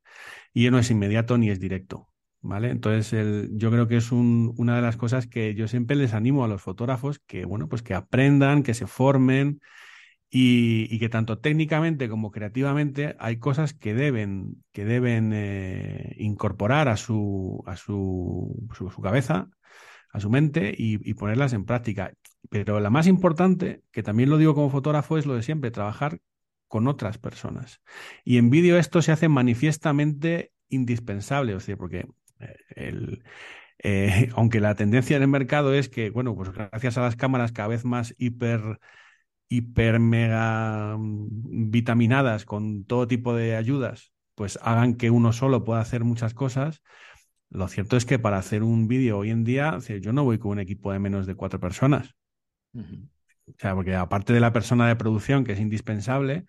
Y no es inmediato ni es directo. ¿Vale? Entonces, el, yo creo que es un, una de las cosas que yo siempre les animo a los fotógrafos que, bueno, pues que aprendan, que se formen y, que tanto técnicamente como creativamente hay cosas que deben, que deben eh, incorporar a su, a su, su, cabeza, a su mente y, ponerlas en práctica. Pero la más importante, que también lo digo como fotógrafo, es lo de siempre, trabajar con otras personas. Y en vídeo esto se hace manifiestamente indispensable, o sea, porque el, eh, [LAUGHS] aunque la tendencia en el mercado es que, bueno, pues gracias a las cámaras cada vez más hiper hiper mega mm, vitaminadas con todo tipo de ayudas, pues hagan que uno solo pueda hacer muchas cosas. Lo cierto es que para hacer un vídeo hoy en día, yo no voy con un equipo de menos de cuatro personas. O sea, porque aparte de la persona de producción, que es indispensable,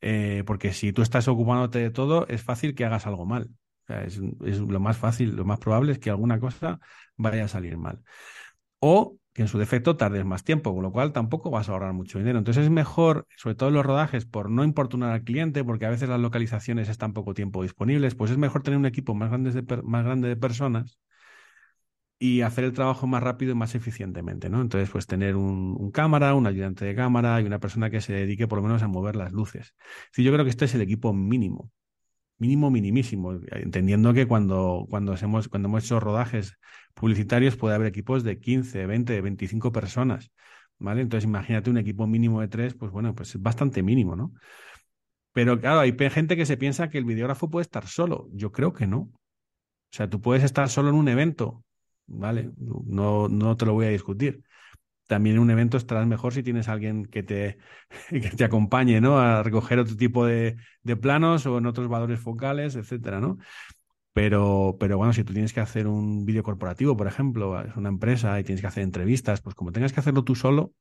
eh, porque si tú estás ocupándote de todo, es fácil que hagas algo mal. Es, lo más fácil, lo más probable es que alguna cosa vaya a salir mal. O que en su defecto tardes más tiempo, con lo cual tampoco vas a ahorrar mucho dinero. Entonces es mejor, sobre todo en los rodajes, por no importunar al cliente, porque a veces las localizaciones están poco tiempo disponibles, pues es mejor tener un equipo más grande de, más grande de personas y hacer el trabajo más rápido y más eficientemente, ¿no? Entonces, pues tener un, cámara, un ayudante de cámara y una persona que se dedique por lo menos a mover las luces. Sí, yo creo que este es el equipo mínimo mínimo minimísimo, entendiendo que cuando, cuando, hemos, cuando hemos hecho rodajes publicitarios puede haber equipos de 15, 20, 25 personas, ¿vale? Entonces imagínate un equipo mínimo de tres, pues bueno, pues es bastante mínimo, ¿no? Pero claro, hay gente que se piensa que el videógrafo puede estar solo. Yo creo que no. O sea, tú puedes estar solo en un evento, ¿vale? No, no te lo voy a discutir también en un evento estarás mejor si tienes alguien que te, [LAUGHS] que te acompañe, ¿no? A recoger otro tipo de, planos o en otros valores focales, etcétera, ¿no? Pero, pero bueno, si tú tienes que hacer un vídeo corporativo, por ejemplo, es una empresa y tienes que hacer entrevistas, pues como tengas que hacerlo tú solo,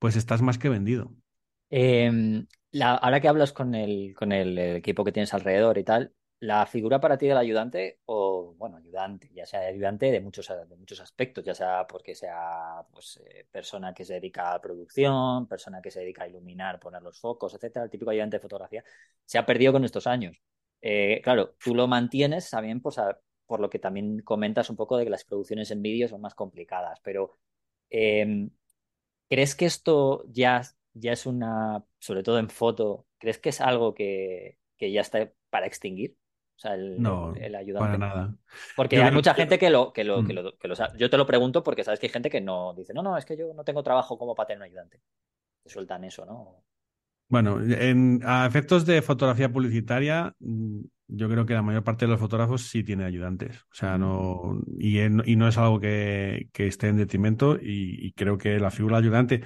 pues estás más que vendido. Em, ahora que hablas con el, con el equipo que tienes alrededor y tal, la figura para ti del ayudante, o bueno, ayudante, ya sea ayudante de muchos, de muchos aspectos, ya sea porque sea pues, eh, persona que se dedica a producción, persona que se dedica a iluminar, poner los focos, etcétera, el típico ayudante de fotografía, se ha perdido con estos años. Eh, claro, tú lo mantienes también pues, por lo que también comentas un poco de que las producciones en vídeo son más complicadas, pero em, ¿crees que esto ya, ya es una, sobre todo en foto, ¿crees que es algo que, que ya está para extinguir? O sea, el, no, el ayudante. Para nada. Porque hay mucha gente que lo, que lo, que mm. lo, que lo. Yo te lo pregunto porque sabes que hay gente que no dice, no, no, es que yo no tengo trabajo como para tener un ayudante. Te sueltan eso, ¿no? Bueno, en, a efectos de fotografía publicitaria, mm, yo creo que la mayor parte de los fotógrafos sí tienen ayudantes. O sea, no. Y, y no es algo que, que esté en detrimento. Y, y, creo que la figura ayudante,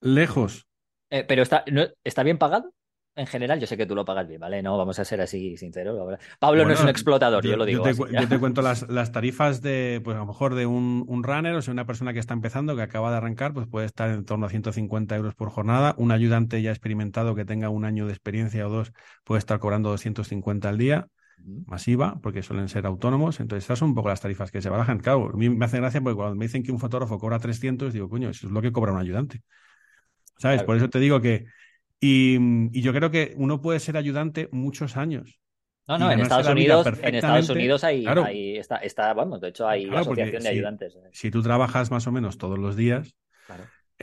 lejos. Eh, pero está, ¿está bien pagado? En general, yo sé que tú lo pagas bien, ¿vale? No, vamos a ser así sinceros. Pablo no es un explotador, yo, lo digo. Yo te, yo te cuento las, [LAUGHS] las, tarifas de, pues a lo mejor de un, un, runner, o sea, una persona que está empezando, que acaba de arrancar, pues puede estar en torno a 150 euros por jornada. Un ayudante ya experimentado que tenga un año de experiencia o dos puede estar cobrando 250 al día, masiva, porque suelen ser autónomos. Entonces, esas son un poco las tarifas que se barajan. Claro, a mí me hace gracia porque cuando me dicen que un fotógrafo cobra 300, digo, coño, eso es lo que cobra un ayudante. ¿Sabes? Por eso te digo que y, yo creo que uno puede ser ayudante muchos años. No, no, en Estados, Unidos, en Estados Unidos hay, está, está, vamos, de hecho hay asociación de ayudantes. Si, tú trabajas más o menos todos los días,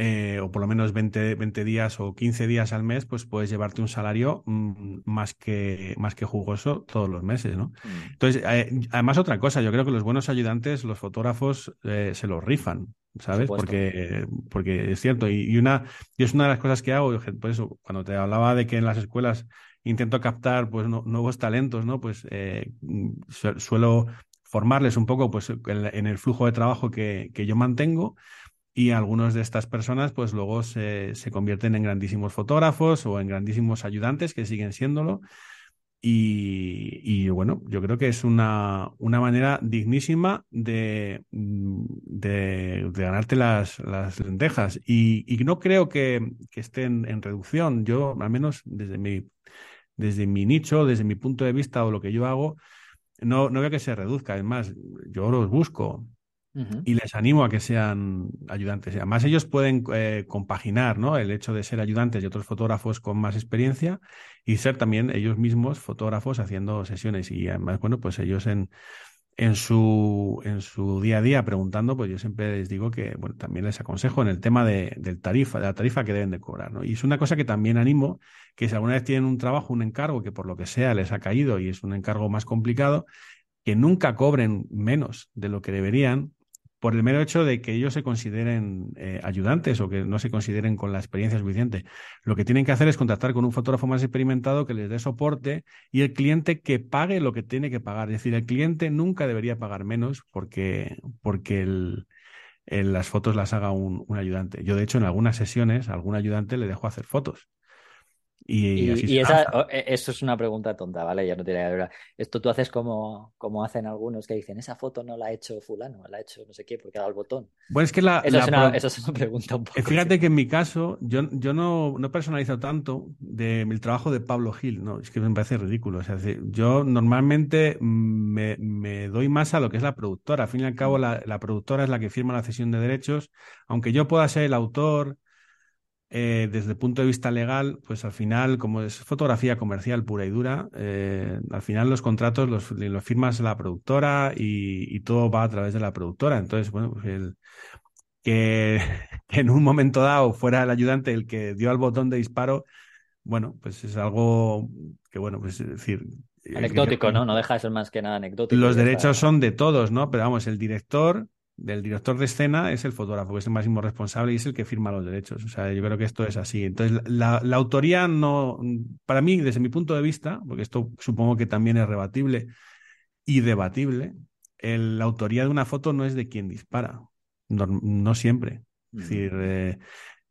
eh, o por lo menos 20, 20, días o 15 días al mes, pues puedes llevarte un salario mm, más, que, más que jugoso todos los meses, ¿no? Mm. Entonces, eh, además otra cosa, yo creo que los buenos ayudantes, los fotógrafos, eh, se los rifan. ¿sabes? Porque, porque es cierto. Y, una, y es una de las cosas que hago, por eso, cuando te hablaba de que en las escuelas intento captar pues nuevos talentos, ¿no? Pues suelo formarles un poco pues, en, el flujo de trabajo que, que, yo mantengo y algunos de estas personas pues luego se, se convierten en grandísimos fotógrafos o en grandísimos ayudantes que siguen siéndolo y, bueno, yo creo que es una, una manera dignísima de, de, ganarte las, las lentejas. Y, no creo que, estén en reducción. Yo, al menos desde mi, desde mi nicho, desde mi punto de vista o lo que yo hago, no, no veo que se reduzca. Es más, yo los busco y les animo a que sean ayudantes. Además, ellos pueden eh, compaginar ¿no? el hecho de ser ayudantes y otros fotógrafos con más experiencia y ser también ellos mismos fotógrafos haciendo sesiones. Y además, bueno, pues ellos en, en su, en su día a día preguntando, pues yo siempre les digo que, bueno, también les aconsejo en el tema de, del tarifa, de la tarifa que deben de cobrar, ¿no? Y es una cosa que también animo, que si alguna vez tienen un trabajo, un encargo que por lo que sea les ha caído y es un encargo más complicado, que nunca cobren menos de lo que deberían, por el mero hecho de que ellos se consideren eh, ayudantes o que no se consideren con la experiencia suficiente. Lo que tienen que hacer es contactar con un fotógrafo más experimentado que les dé soporte y el cliente que pague lo que tiene que pagar. Es decir, el cliente nunca debería pagar menos porque, porque el, las fotos las haga un, un, ayudante. Yo, de hecho, en algunas sesiones, a algún ayudante le dejo hacer fotos. Y, esa, e, eso es una pregunta tonta, ¿vale? Ya no tiene que Esto tú haces como, como hacen algunos que dicen, esa foto no la ha hecho fulano, la ha hecho no sé qué, porque ha dado el botón. Bueno, es que la, esa, es una, esa, es una, pregunta un poco. Fíjate que en mi caso, yo, yo no, no personalizo tanto del trabajo de Pablo Gil, ¿no? Es que me parece ridículo. O sea, yo normalmente me, me, doy más a lo que es la productora. Al fin y al cabo, la, la productora es la que firma la cesión de derechos, aunque yo pueda ser el autor eh, desde el punto de vista legal, pues al final, como es fotografía comercial pura y dura, eh, al final los contratos los, los firmas la productora y, todo va a través de la productora. Entonces, bueno, pues el, [LAUGHS] que, en un momento dado fuera el ayudante el que dio al botón de disparo, bueno, pues es algo que, bueno, pues es decir... Anecdótico, ¿no? No deja de ser más que nada anecdótico. Los derechos son de todos, ¿no? Pero vamos, el director del director de escena es el fotógrafo, que es el máximo responsable y es el que firma los derechos. O sea, yo creo que esto es así. Entonces, la, autoría no, para mí, desde mi punto de vista, porque esto supongo que también es rebatible y debatible, la autoría de una foto no es de quien dispara, no, siempre. Es decir, eh,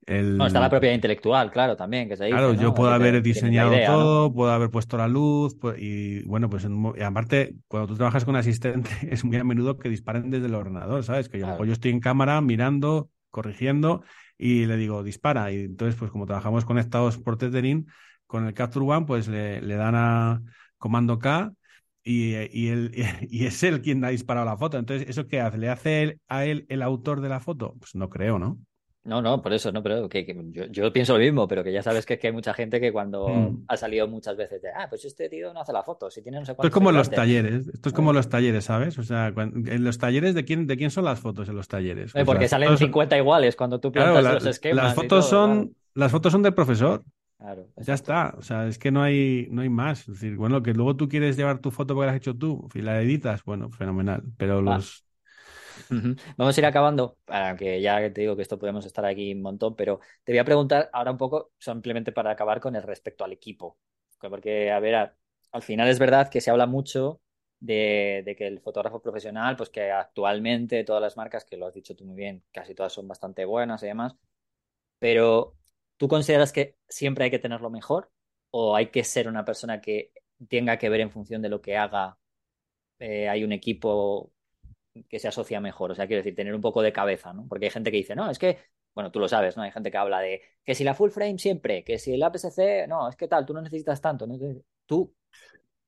no, está la propiedad intelectual, claro, también, que se dice, Claro, yo puedo haber diseñado todo, puedo haber puesto la luz, pues, y bueno, pues aparte, cuando tú trabajas con asistente, [LAUGHS] es muy a menudo que disparen desde el ordenador, ¿sabes? Que yo, yo estoy en cámara mirando, corrigiendo, y le digo, dispara. Y entonces, pues como trabajamos conectados por Tethering, con el Capture One, pues le, le dan a comando K y, y, él, [LAUGHS] y es él quien ha disparado la foto. Entonces, ¿eso qué hace? ¿Le hace a él el autor de la foto? Pues no creo, ¿no? No, no, por eso, no, pero que, yo, yo, pienso lo mismo, pero que ya sabes que, que hay mucha gente que cuando mm. ha salido muchas veces de, ah, pues este tío no hace la foto, si tiene no sé Esto es como los talleres, esto es como los talleres, ¿sabes? O sea, en los talleres, ¿de quién, ¿de quién son las fotos en los talleres? Eh, porque salen 50 iguales cuando tú plantas los esquemas. Las fotos, son, las fotos son del profesor. Claro, ya está, o sea, es que no hay, no hay más. Es decir, bueno, que luego tú quieres llevar tu foto porque la has hecho tú y la editas, bueno, fenomenal. Pero los, Vamos a ir acabando, para que ya te digo que esto podemos estar aquí un montón, pero te voy a preguntar ahora un poco, simplemente para acabar con el respecto al equipo. Porque, a ver, al final es verdad que se habla mucho de, que el fotógrafo profesional, pues que actualmente todas las marcas, que lo has dicho tú muy bien, casi todas son bastante buenas y demás, pero ¿tú consideras que siempre hay que tenerlo mejor? ¿O hay que ser una persona que tenga que ver en función de lo que haga? Eh, hay un equipo que se asocia mejor. O sea, quiero decir, tener un poco de cabeza, ¿no? Porque hay gente que dice, no, es que, bueno, tú lo sabes, ¿no? Hay gente que habla de que si la full frame siempre, que si el APS-C, no, es que tal, tú no necesitas tanto. ¿no? Tú,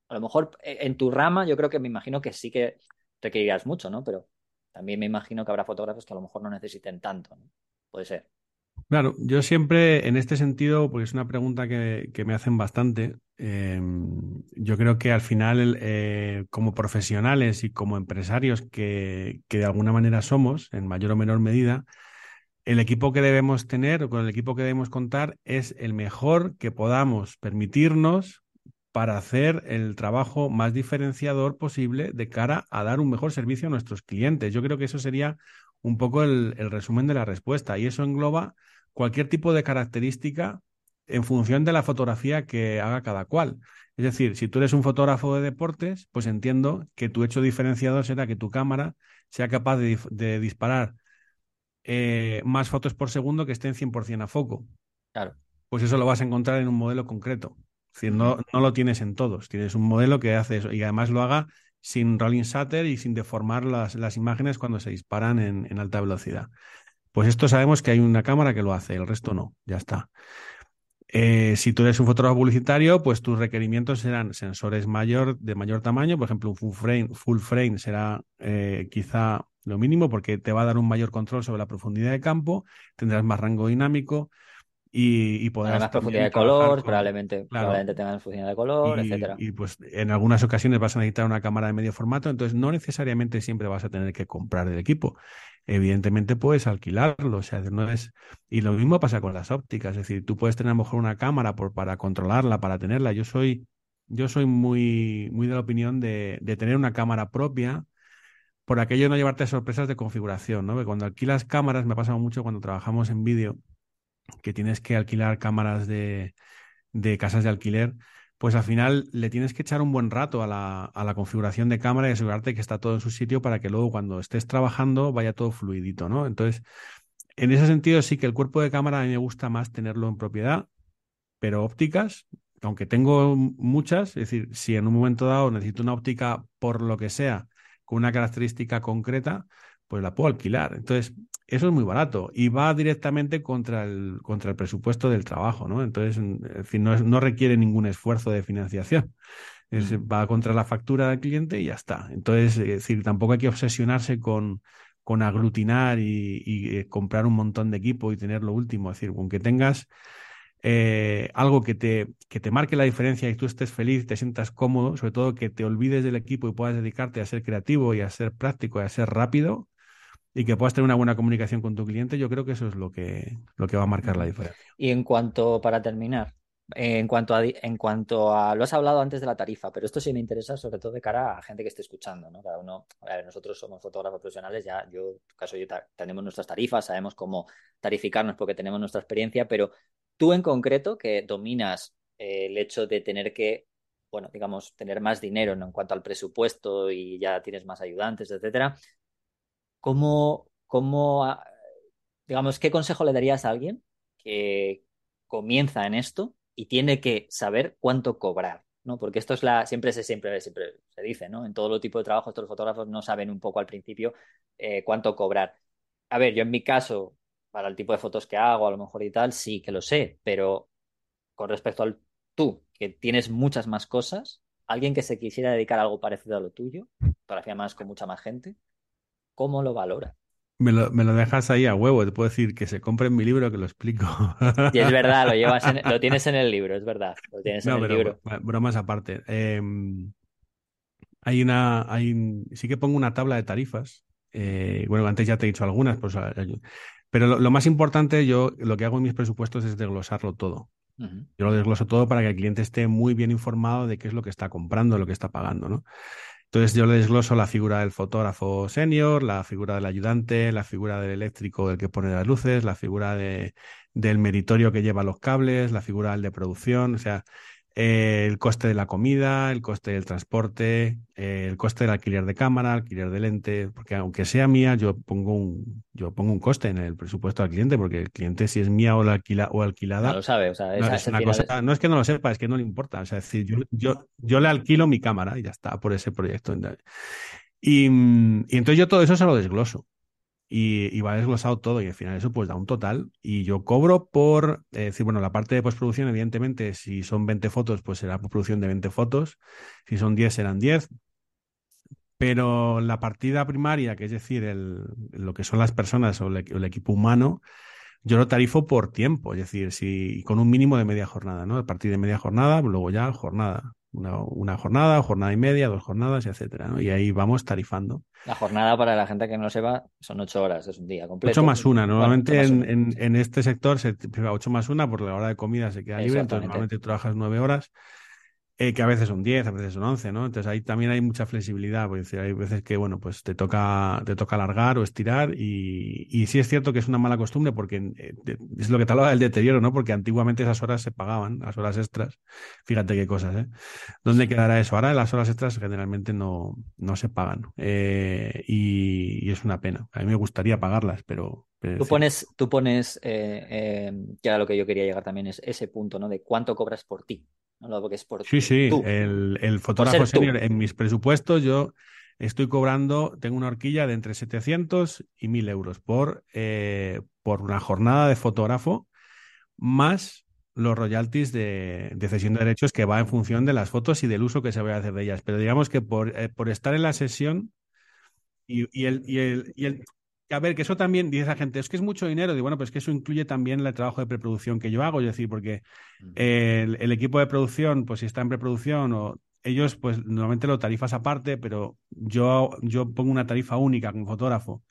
a lo mejor eh, en tu rama, yo creo que me imagino que sí que requerirás mucho, ¿no? Pero también me imagino que habrá fotógrafos que a lo mejor no necesiten tanto, ¿no? Puede ser. Claro, yo siempre en este sentido, porque es una pregunta que, me hacen bastante, em, yo creo que al final eh, como profesionales y como empresarios que, que, de alguna manera somos, en mayor o menor medida, el equipo que debemos tener o con el equipo que debemos contar es el mejor que podamos permitirnos para hacer el trabajo más diferenciador posible de cara a dar un mejor servicio a nuestros clientes. Yo creo que eso sería un poco el, resumen de la respuesta y eso engloba cualquier tipo de característica en función de la fotografía que haga cada cual. Es decir, si tú eres un fotógrafo de deportes, pues entiendo que tu hecho diferenciador será que tu cámara sea capaz de, disparar eh, más fotos por segundo que estén 100% a foco. Claro. Pues eso lo vas a encontrar en un modelo concreto. Es decir, no, no lo tienes en todos. Tienes un modelo que hace eso y además lo haga sin rolling shutter y sin deformar las, las imágenes cuando se disparan en, alta velocidad. Pues esto sabemos que hay una cámara que lo hace, el resto no, ya está. Eh, si tú eres un fotógrafo publicitario, pues tus requerimientos serán sensores mayor, de mayor tamaño, por ejemplo, un full frame, full frame será eh, quizá lo mínimo porque te va a dar un mayor control sobre la profundidad de campo, tendrás más rango dinámico, y, y podrás más profundidad de color, probablemente, probablemente tengan profundidad de color, y, etcétera. Y pues en algunas ocasiones vas a necesitar una cámara de medio formato, entonces no necesariamente siempre vas a tener que comprar el equipo. Evidentemente puedes alquilarlo, o sea, no es... Y lo mismo pasa con las ópticas, es decir, tú puedes tener a lo mejor una cámara por, para controlarla, para tenerla. Yo soy, yo soy muy, muy de la opinión de, de tener una cámara propia, por aquello de no llevarte sorpresas de configuración, ¿no? Porque cuando alquilas cámaras, me ha pasado mucho cuando trabajamos en vídeo, que tienes que alquilar cámaras de, de, casas de alquiler, pues al final le tienes que echar un buen rato a la, a la, configuración de cámara y asegurarte que está todo en su sitio para que luego cuando estés trabajando vaya todo fluidito, ¿no? Entonces, en ese sentido sí que el cuerpo de cámara a mí me gusta más tenerlo en propiedad, pero ópticas, aunque tengo muchas, es decir, si en un momento dado necesito una óptica por lo que sea, con una característica concreta, pues la puedo alquilar. Entonces, eso es muy barato y va directamente contra el, contra el presupuesto del trabajo, ¿no? Entonces, no, es, no requiere ningún esfuerzo de financiación. Es, va contra la factura del cliente y ya está. Entonces, es decir, tampoco hay que obsesionarse con, con aglutinar y, y, eh, comprar un montón de equipo y tener lo último. Es decir, aunque tengas eh, algo que te, que te marque la diferencia y tú estés feliz, te sientas cómodo, sobre todo que te olvides del equipo y puedas dedicarte a ser creativo y a ser práctico y a ser rápido, y que puedas tener una buena comunicación con tu cliente, yo creo que eso es lo que, lo que va a marcar la diferencia. Y en cuanto, para terminar, en cuanto, a, en cuanto a, lo has hablado antes de la tarifa, pero esto sí me interesa sobre todo de cara a gente que esté escuchando, ¿no? Cada uno, a ver, nosotros somos fotógrafos profesionales, ya yo, en tu caso, yo tenemos nuestras tarifas, sabemos cómo tarificarnos porque tenemos nuestra experiencia, pero tú en concreto, que dominas eh, el hecho de tener que, bueno, digamos, tener más dinero ¿no? en cuanto al presupuesto y ya tienes más ayudantes, etcétera, ¿Cómo, cómo, ah, digamos, qué consejo le darías a alguien que comienza en esto y tiene que saber cuánto cobrar? ¿no? Porque esto es la, siempre se, siempre, siempre se dice, ¿no? En todo lo tipo de trabajos, todos los fotógrafos no saben un poco al principio eh, cuánto cobrar. A ver, yo en mi caso, para el tipo de fotos que hago, a lo mejor y tal, sí que lo sé, pero con respecto al tú, que tienes muchas más cosas, alguien que se quisiera dedicar a algo parecido a lo tuyo, fotografía más con mucha más gente, ¿Cómo lo valora? Me lo, me lo, dejas ahí a huevo, te puedo decir que se compre mi libro que lo explico. Y es verdad, lo, llevas en, lo tienes en el libro, es verdad. Lo tienes no, en el pero, libro. Bromas aparte. Eh, hay una, hay, sí que pongo una tabla de tarifas. Eh, bueno, antes ya te he dicho algunas, pues, pero lo, lo, más importante, yo lo que hago en mis presupuestos es desglosarlo todo. Uh -huh. Yo lo desgloso todo para que el cliente esté muy bien informado de qué es lo que está comprando, lo que está pagando, ¿no? Entonces yo le desgloso la figura del fotógrafo senior, la figura del ayudante, la figura del eléctrico del que pone las luces, la figura de, del meritorio que lleva los cables, la figura del de producción, o sea, eh, el coste de la comida, el coste del transporte, eh, el coste del alquiler de cámara, alquiler de lente, porque aunque sea mía, yo pongo un, yo pongo un coste en el presupuesto al cliente, porque el cliente si es mía o, la alquila, o alquilada. No lo sabe, o sea, no, es una cosa, es... no es que no lo sepa, es que no le importa. O sea, es decir, yo, yo, yo le alquilo mi cámara y ya está por ese proyecto. Y, y entonces yo todo eso se lo desgloso y, y, va desglosado todo y al final eso pues da un total. Y yo cobro por eh, decir, bueno, la parte de postproducción evidentemente si son 20 fotos pues será postproducción de 20 fotos, si son 10 serán 10, pero la partida primaria, que es decir, el, lo que son las personas o el, el, equipo humano, yo lo tarifo por tiempo, es decir, si con un mínimo de media jornada, ¿no? A partir de media jornada, luego ya jornada una, una, jornada, jornada y media, dos jornadas, etcétera, ¿no? Y ahí vamos tarifando. La jornada, para la gente que no lo sepa, son ocho horas, es un día completo. Ocho más una. Normalmente bueno, en, en, en, este sector se ocho más una, por la hora de comida se queda libre, entonces normalmente trabajas nueve horas eh, que a veces son 10, a veces son 11, ¿no? Entonces ahí también hay mucha flexibilidad, decir, hay veces que, bueno, pues te toca, te toca alargar o estirar y, y sí es cierto que es una mala costumbre porque eh, es lo que te hablaba del deterioro, ¿no? Porque antiguamente esas horas se pagaban, las horas extras, fíjate qué cosas, ¿eh? ¿Dónde quedará eso? Ahora las horas extras generalmente no, no se pagan eh, y, y, es una pena. A mí me gustaría pagarlas, pero... tú pones, tú pones, eh, eh, que era lo que yo quería llegar también, es ese punto, ¿no? De cuánto cobras por ti. No, es por sí, sí, tú. el, el fotógrafo senior en mis presupuestos yo estoy cobrando, tengo una horquilla de entre 700 y 1000 euros por, eh, por una jornada de fotógrafo más los royalties de, de, cesión de derechos que va en función de las fotos y del uso que se vaya a hacer de ellas. Pero digamos que por, eh, por estar en la sesión y, y, el, y, el, y el a ver, que eso también, dice la gente, es que es mucho dinero. Digo, bueno, pues que eso incluye también el trabajo de preproducción que yo hago. Es decir, porque el, el, equipo de producción, pues si está en preproducción o ellos, pues normalmente lo tarifas aparte, pero yo, yo pongo una tarifa única como fotógrafo,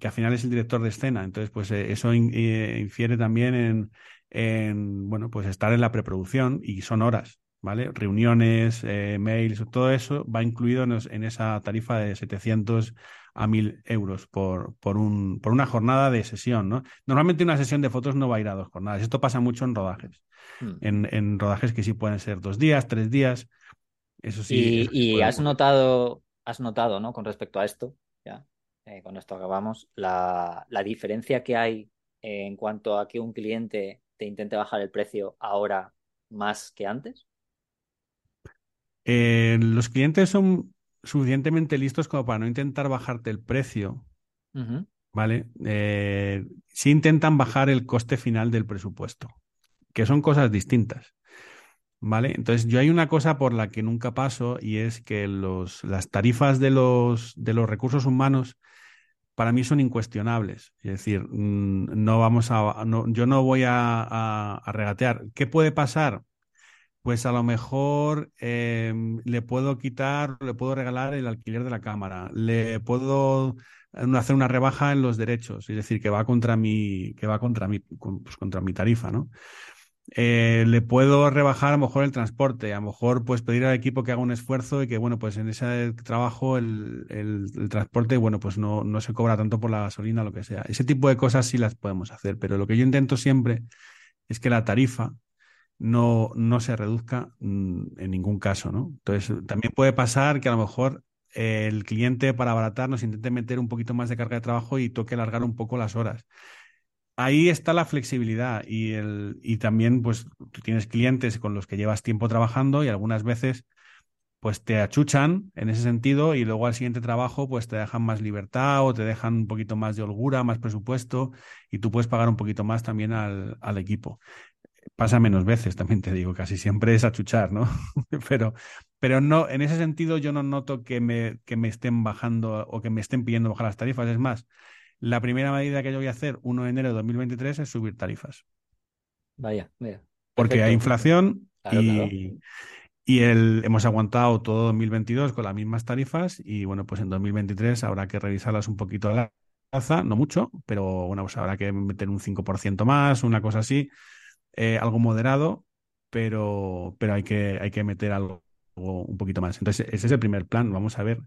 que al final es el director de escena. Entonces, pues eh, eso eh, infiere también en, en, bueno, pues estar en la preproducción y son horas. ¿vale? Reuniones, eh, mails, todo eso va incluido en, en, esa tarifa de 700 a 1000 euros por, por, un, por una jornada de sesión, ¿no? Normalmente una sesión de fotos no va a ir a dos jornadas. Esto pasa mucho en rodajes. Hmm. En, en, rodajes que sí pueden ser dos días, tres días. Eso sí. Y, y has notado, has notado, ¿no? Con respecto a esto, ya, eh, con esto acabamos, la, la diferencia que hay en cuanto a que un cliente te intente bajar el precio ahora más que antes. Eh, los clientes son suficientemente listos como para no intentar bajarte el precio, ¿vale? Eh, sí intentan bajar el coste final del presupuesto, que son cosas distintas. ¿Vale? Entonces, yo hay una cosa por la que nunca paso y es que los, las tarifas de los, de los recursos humanos para mí son incuestionables. Es decir, mm, no vamos a, no, yo no voy a, a, regatear. ¿Qué puede pasar? Pues a lo mejor em, le puedo quitar, le puedo regalar el alquiler de la cámara, le puedo eh, hacer una rebaja en los derechos, es decir, que va contra mi, que va contra mi, pues contra mi tarifa, ¿no? Eh, le puedo rebajar a lo mejor el transporte, a lo mejor pues pedir al equipo que haga un esfuerzo y que bueno, pues en ese trabajo el, el, transporte, bueno, pues no, no se cobra tanto por la gasolina, lo que sea. Ese tipo de cosas sí las podemos hacer, pero lo que yo intento siempre es que la tarifa no, no se reduzca mm, en ningún caso, ¿no? Entonces, también puede pasar que a lo mejor el cliente para abaratar nos intente meter un poquito más de carga de trabajo y toque alargar un poco las horas. Ahí está la flexibilidad y, el, y también pues tienes clientes con los que llevas tiempo trabajando y algunas veces pues te achuchan en ese sentido y luego al siguiente trabajo pues te dejan más libertad o te dejan un poquito más de holgura, más presupuesto y tú puedes pagar un poquito más también al, al equipo pasa menos veces, también te digo, casi siempre es achuchar, ¿no? [LAUGHS] pero, pero no, en ese sentido yo no noto que me, que me estén bajando o que me estén pidiendo bajar las tarifas. Es más, la primera medida que yo voy a hacer 1 de enero de 2023 es subir tarifas. Vaya, mira. Porque hay inflación y, y el, hemos aguantado todo 2022 con las mismas tarifas y bueno, pues en 2023 habrá que revisarlas un poquito a la alza, no mucho, pero bueno, pues habrá que meter un 5% más, una cosa así eh, algo moderado, pero, pero hay, que, hay que meter algo, un poquito más. Entonces, ese es el primer plan. Vamos a ver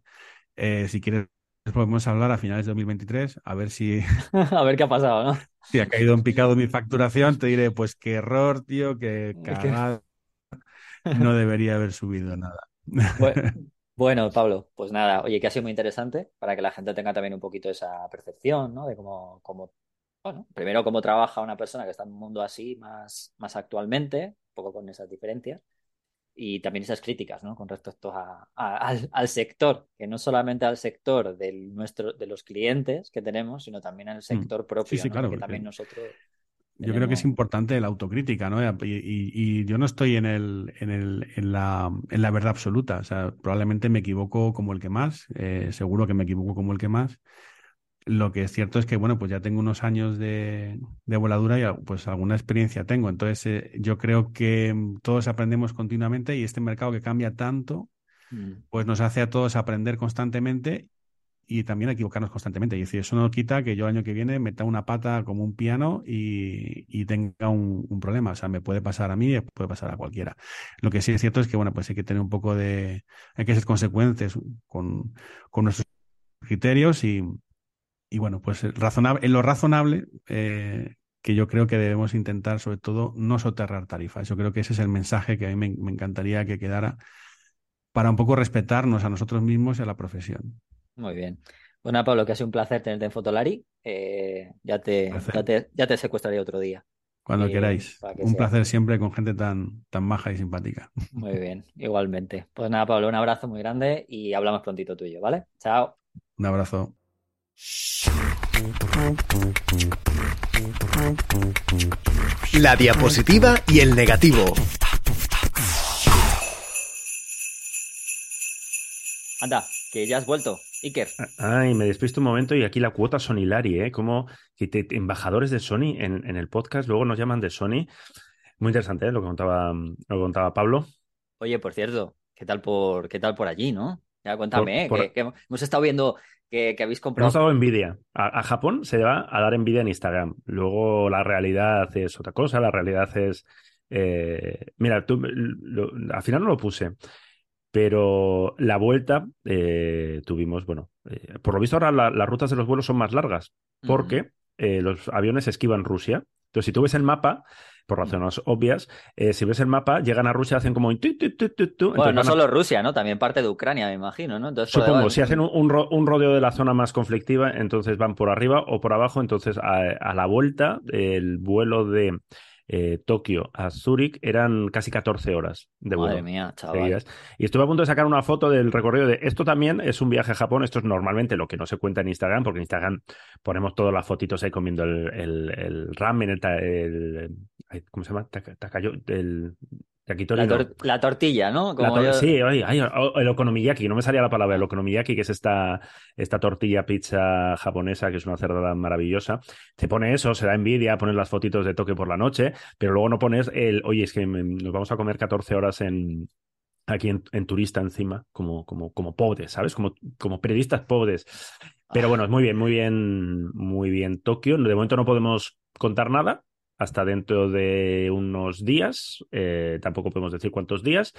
eh, si quieres. Podemos hablar a finales de 2023, a ver si. [LAUGHS] a ver qué ha pasado, ¿no? Si ha caído en picado mi facturación, te diré, pues qué error, tío, qué cagada. [LAUGHS] No debería haber subido nada. [LAUGHS] Bueno, Pablo, pues nada, oye, que ha sido muy interesante para que la gente tenga también un poquito esa percepción, ¿no? De cómo, cómo bueno, primero cómo trabaja una persona que está en un mundo así más, más actualmente, un poco con esas diferencias, y también esas críticas, ¿no? Con respecto a, al, sector, que no solamente al sector del nuestro, de los clientes que tenemos, sino también al mm. sector propio, sí, claro, que también nosotros... Yo creo que es importante la autocrítica, ¿no? Y, yo no estoy en, el, en, el, en, la, en la verdad absoluta. O sea, probablemente me equivoco como el que más, eh, seguro que me equivoco como el que más, lo que es cierto es que, bueno, pues ya tengo unos años de, voladura y pues alguna experiencia tengo. Entonces, eh, yo creo que mm, todos aprendemos continuamente y este mercado que cambia tanto, mm. pues nos hace a todos aprender constantemente y también equivocarnos constantemente. Y decir, eso no quita que yo el año que viene meta una pata como un piano y, tenga un, problema. O sea, me puede pasar a mí y puede pasar a cualquiera. Lo que sí es cierto es que, bueno, pues hay que tener un poco de, hay que ser consecuentes con, con nuestros criterios y, y bueno, pues eh, razonable, en lo razonable, eh, que yo creo que debemos intentar, sobre todo, no soterrar tarifas. Yo creo que ese es el mensaje que a mí me, encantaría que quedara para un poco respetarnos a nosotros mismos y a la profesión. Muy bien. Bueno, Pablo, que ha sido un placer tenerte en Fotolari. Eh, ya, te, ya, te, ya te secuestraré otro día. Cuando queráis. Un placer siempre con gente tan, tan maja y simpática. Muy bien, igualmente. Pues nada, Pablo, un abrazo muy grande y hablamos prontito tú y yo, ¿vale? Chao. Un abrazo. La diapositiva y el negativo. Anda, que ya has vuelto. Iker. Ay, me despisto un momento y aquí la cuota Sony Lari, ¿eh? Como que te- embajadores de Sony en, en el podcast, luego nos llaman de Sony. Muy interesante, ¿eh? Lo que contaba, lo que contaba Pablo. Oye, por cierto, ¿qué tal por, qué tal por allí, no? Ya cuéntame, Por- ¿eh? por- que, que hemos estado viendo que, que habéis Hemos comprado. dado envidia. A, a Japón se va a dar envidia en Instagram. Luego la realidad es otra cosa. La realidad es. eh, mira, tú, lo- al final no lo puse. Pero la vuelta eh, tuvimos, bueno, eh, por lo visto ahora la- las rutas de los vuelos son más largas porque los aviones esquivan Rusia. Entonces, si tú ves el mapa, por razones obvias, eh, si ves el mapa, llegan a Rusia, hacen como tu, tu, tu, tu, tu, Bueno, entonces no a- solo Rusia, ¿no? También parte de Ucrania, me imagino, ¿no? Entonces, Supongo, si hacen un, un ro- un rodeo de la zona más conflictiva, entonces van por arriba o por abajo. Entonces, a, a la vuelta, el vuelo de eh, Tokio a Zúrich eran casi 14 horas de vuelo. Madre mía, chaval. seguidas. Y estuve a punto de sacar una foto del recorrido de esto también es un viaje a Japón. Esto es normalmente lo que no se cuenta en Instagram, porque en Instagram ponemos todas las fotitos ahí comiendo el, el, el ramen, el, ¿cómo se llama? Taka- Takayo, el. La, tor- la tortilla, ¿no? La Como tor- yo- Sí, ay, ay, o- el okonomiyaki, no me salía la palabra, el okonomiyaki, que es esta, esta tortilla pizza japonesa, que es una cerdada maravillosa. Te pone eso, se da envidia, pones las fotitos de Tokio por la noche, pero luego no pones el, oye, es que nos vamos a comer 14 horas en aquí en, en turista encima, como, como, como pobres, ¿sabes? Como, como periodistas pobres. Pero bueno, muy bien, muy bien, muy bien Tokio. De momento no podemos contar nada hasta dentro de unos días. Eh, tampoco podemos decir cuántos días.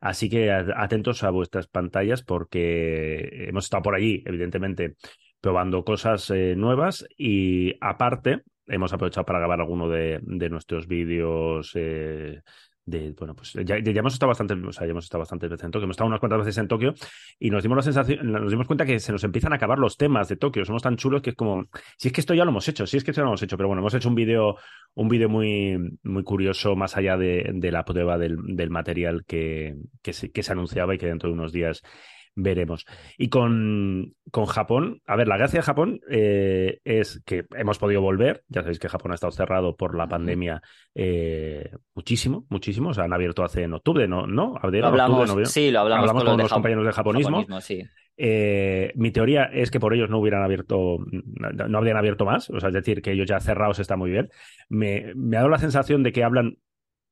Así que atentos a vuestras pantallas porque hemos estado por allí, evidentemente, probando cosas eh, nuevas y aparte hemos aprovechado para grabar alguno de, de nuestros vídeos. eh, bueno, pues ya, ya hemos estado bastante, o sea, ya hemos estado bastantes veces en Tokio, hemos estado unas cuantas veces en Tokio y nos dimos la sensación, nos dimos cuenta que se nos empiezan a acabar los temas de Tokio, somos tan chulos que es como, si es que esto ya lo hemos hecho, si es que esto ya lo hemos hecho, pero bueno, hemos hecho un vídeo, un vídeo muy, muy curioso más allá de, la prueba del, material que, que se anunciaba y que dentro de unos días veremos. Y con, con Japón, a ver, la gracia de Japón eh, es que hemos podido volver, ya sabéis que Japón ha estado cerrado por la pandemia eh, muchísimo, muchísimo, o sea, han abierto hace en octubre, ¿no? ¿No? Abrieron, hablamos, octubre, noviembre. sí, lo hablamos, Hablamos con, los con compañeros de japonismo. sí. Eh, mi teoría es que por ellos no hubieran abierto, no, no habrían abierto más, o sea, es decir, que ellos ya cerrados está muy bien. Me, me ha dado la sensación de que hablan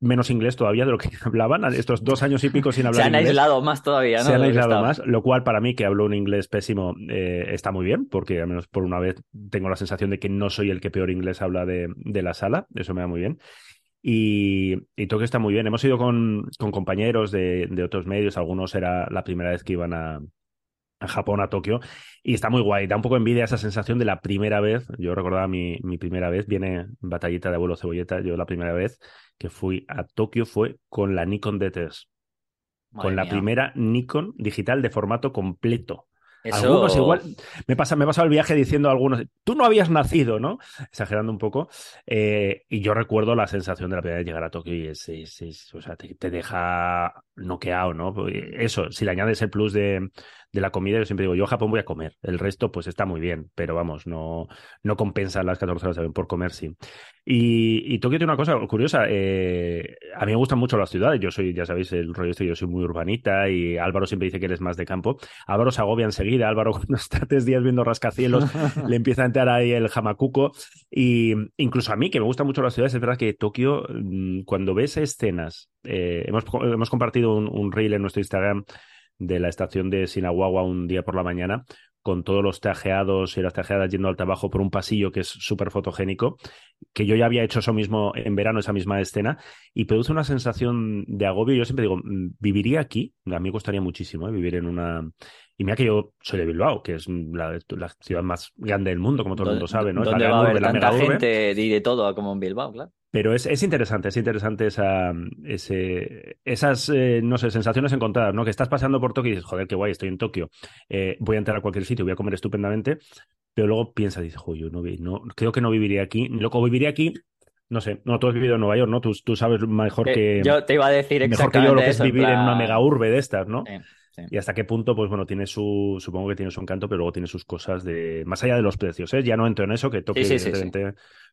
menos inglés todavía de lo que [LAUGHS] hablaban estos dos años y pico sin Se hablar han inglés. aislado más todavía, ¿no? Se han que aislado más, lo cual para mí, que hablo un inglés pésimo, eh, está muy bien, porque al menos por una vez tengo la sensación de que no soy el que peor inglés habla de, de la sala, eso me da muy bien. Y, y Tokio está muy bien. Hemos ido con, con compañeros de, de otros medios, algunos era la primera vez que iban a, a Japón, a Tokio, y está muy guay. Da un poco envidia esa sensación de la primera vez. Yo recordaba mi, mi primera vez, viene batallita de abuelo cebolleta. Yo la primera vez que fui a Tokio fue con la Nikon D3, Madre con la mía. primera Nikon digital de formato completo. Eso- Algunos igual, me pasa, me he pasado el viaje diciendo a algunos, tú no habías nacido, ¿no? Exagerando un poco. Eh, y yo recuerdo la sensación de la primera vez llegar a Tokio y es, es- es- o sea, te, te deja noqueado, ¿no? Porque Eso, si le añades el plus de, de la comida, yo siempre digo, yo a Japón voy a comer. El resto, pues está muy bien, pero vamos, no, no compensa las 14 horas de avión por comer, sí. Y, y Tokio tiene una cosa curiosa. eh, a mí me gustan mucho las ciudades. Yo soy, ya sabéis, el rollo este, yo soy muy urbanita y Álvaro siempre dice que eres más de campo. Álvaro se agobia enseguida. Álvaro, [LAUGHS] cuando está tres días viendo rascacielos, [LAUGHS] le empieza a entrar ahí el jamacuco. Y incluso a mí, que me gustan mucho las ciudades, es verdad que Tokio, mm, cuando ves escenas, eh, hemos, hemos compartido un, un reel en nuestro Instagram de la estación de Sinahuagua un día por la mañana, con todos los trajeados y las trajeadas yendo al trabajo por un pasillo que es súper fotogénico, que yo ya había hecho eso mismo en verano, esa misma escena, y produce una sensación de agobio. Yo siempre digo, mm, ¿viviría aquí? A mí me costaría muchísimo ¿eh? vivir en una... Y mira que yo soy de Bilbao, que es la, la ciudad más grande del mundo, como todo el mundo sabe, ¿no? Es la ¿Dónde gran va a la tanta gente y de todo como en Bilbao, claro? Pero es, es interesante, es interesante esa, ese, esas, eh, no sé, sensaciones encontradas, ¿no? Que estás pasando por Tokio y dices, joder, qué guay, estoy en Tokio, eh, voy a entrar a cualquier sitio, voy a comer estupendamente, pero luego piensas, dices, joder, yo no, no, creo que no viviría aquí, loco, viviría aquí, no sé, no, tú has vivido en Nueva York, ¿no? Tú, tú sabes mejor que, yo te iba a decir mejor que exactamente yo lo que es eso, vivir en una mega urbe de estas, ¿no? Sí, sí. Y hasta qué punto, pues bueno, tiene su, supongo que tiene su encanto, pero luego tiene sus cosas de, más allá de los precios, ¿eh? Ya no entro en eso, que Tokio Sí, sí,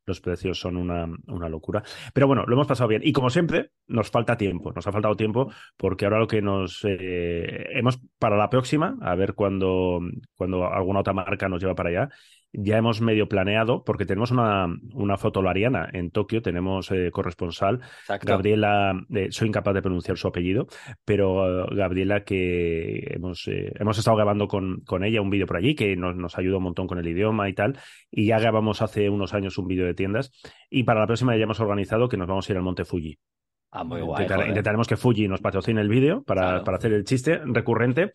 los precios son una, una, locura. Pero bueno, lo hemos pasado bien. Y como siempre, nos falta tiempo, nos ha faltado tiempo, porque ahora lo que nos eh, hemos para la próxima, a ver cuando, cuando alguna otra marca nos lleva para allá, ya hemos medio planeado, porque tenemos una, una fotolariana en Tokio, tenemos eh, corresponsal, Gabriela, eh, soy incapaz de pronunciar su apellido, pero uh, Gabriela que hemos, eh, hemos estado grabando con, con ella un vídeo por allí, que nos, nos ayuda un montón con el idioma y tal, y ya grabamos hace unos años un vídeo de tiendas, y para la próxima ya hemos organizado que nos vamos a ir al Monte Fuji. Ah, muy guay. intentaremos que Fuji nos patrocine el vídeo para, para hacer el chiste recurrente.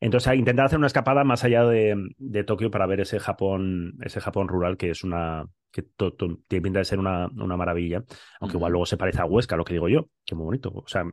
Entonces, intentar hacer una escapada más allá de, de, Tokio para ver ese Japón, ese Japón rural que es una, que tiene pinta de ser una, una maravilla, aunque igual luego se parece a Huesca, lo que digo yo, que muy bonito. O sea,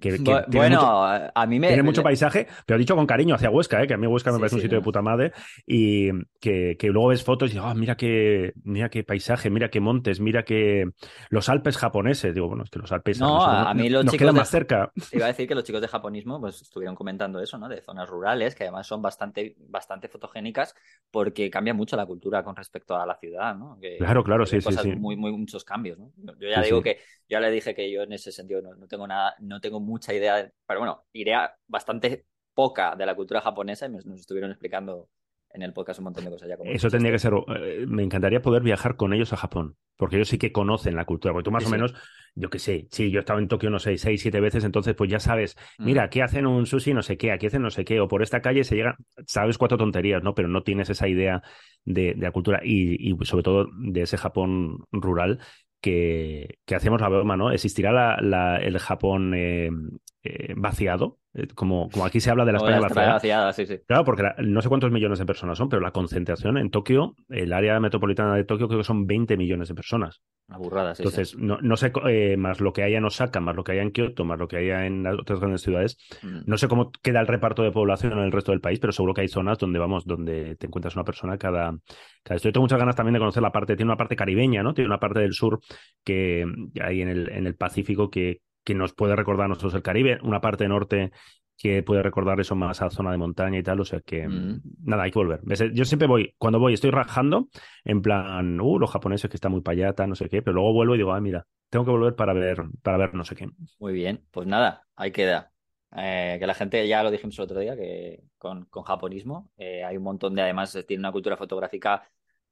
que, bueno, a mí me. Tiene mucho paisaje, pero dicho con cariño hacia Huesca, ¿eh? que a mí Huesca me parece un sitio de puta madre, y que, que luego ves fotos y digo, ah, mira qué, mira qué paisaje, mira qué montes, mira qué. Los Alpes japoneses, digo, bueno, es que los Alpes no, a, mí los nos chicos quedan más cerca. [LAUGHS] Iba a decir que los chicos de japonismo pues estuvieron comentando eso, ¿no? De zonas rurales, que además son bastante, bastante fotogénicas, porque cambia mucho la cultura con respecto a la ciudad, ¿no? Claro, claro, sí, sí muy, muy, muchos cambios. ¿no? Yo ya digo que, ya le dije que yo en ese sentido no, tengo nada, no tengo mucha idea, pero bueno, iré bastante poca de la cultura japonesa y nos estuvieron explicando en el podcast un montón de cosas ya. Eso tendría que ser. Eh, me encantaría poder viajar con ellos a Japón, porque ellos sí que conocen la cultura. Porque tú más o menos, yo qué sé, sí, yo he estado en Tokio, no sé, seis, siete veces, entonces pues ya sabes, mm. mira, aquí hacen un sushi, no sé qué, aquí hacen no sé qué, o por esta calle se llega, sabes cuatro tonterías, ¿no? Pero no tienes esa idea de, la cultura y, sobre todo de ese Japón rural que, que hacemos la broma, ¿no? ¿Existirá la, el Japón eh, eh, vaciado? Eh, como, como aquí se habla de la España vaciada. sí, sí. Claro, porque no sé cuántos millones de personas son, pero la concentración en Tokio, el área metropolitana de Tokio, creo que son 20 millones de personas. Aburradas, sí. Entonces, No, no, sé, eh, más lo que haya en Osaka, más lo que haya en Kioto, más lo que haya en las otras grandes ciudades, mm. no sé cómo queda el reparto de población en el resto del país, pero seguro que hay zonas donde, vamos, donde te encuentras una persona cada... cada... Yo tengo muchas ganas también de conocer la parte, tiene una parte caribeña, ¿no? Tiene una parte del sur que hay en el, en el Pacífico que, que nos puede recordar a nosotros el Caribe, una parte norte que puede recordar eso más a zona de montaña y tal, o sea que mm. nada, hay que volver. Yo siempre voy, cuando voy estoy rajando en plan, uh, los japoneses que están muy payata, no sé qué, pero luego vuelvo y digo, ah, mira, tengo que volver para ver, para ver no sé qué. Muy bien, pues nada, ahí queda. Eh, que la gente, ya lo dijimos el otro día, que con, con japonismo eh, hay un montón de, además, tiene una cultura fotográfica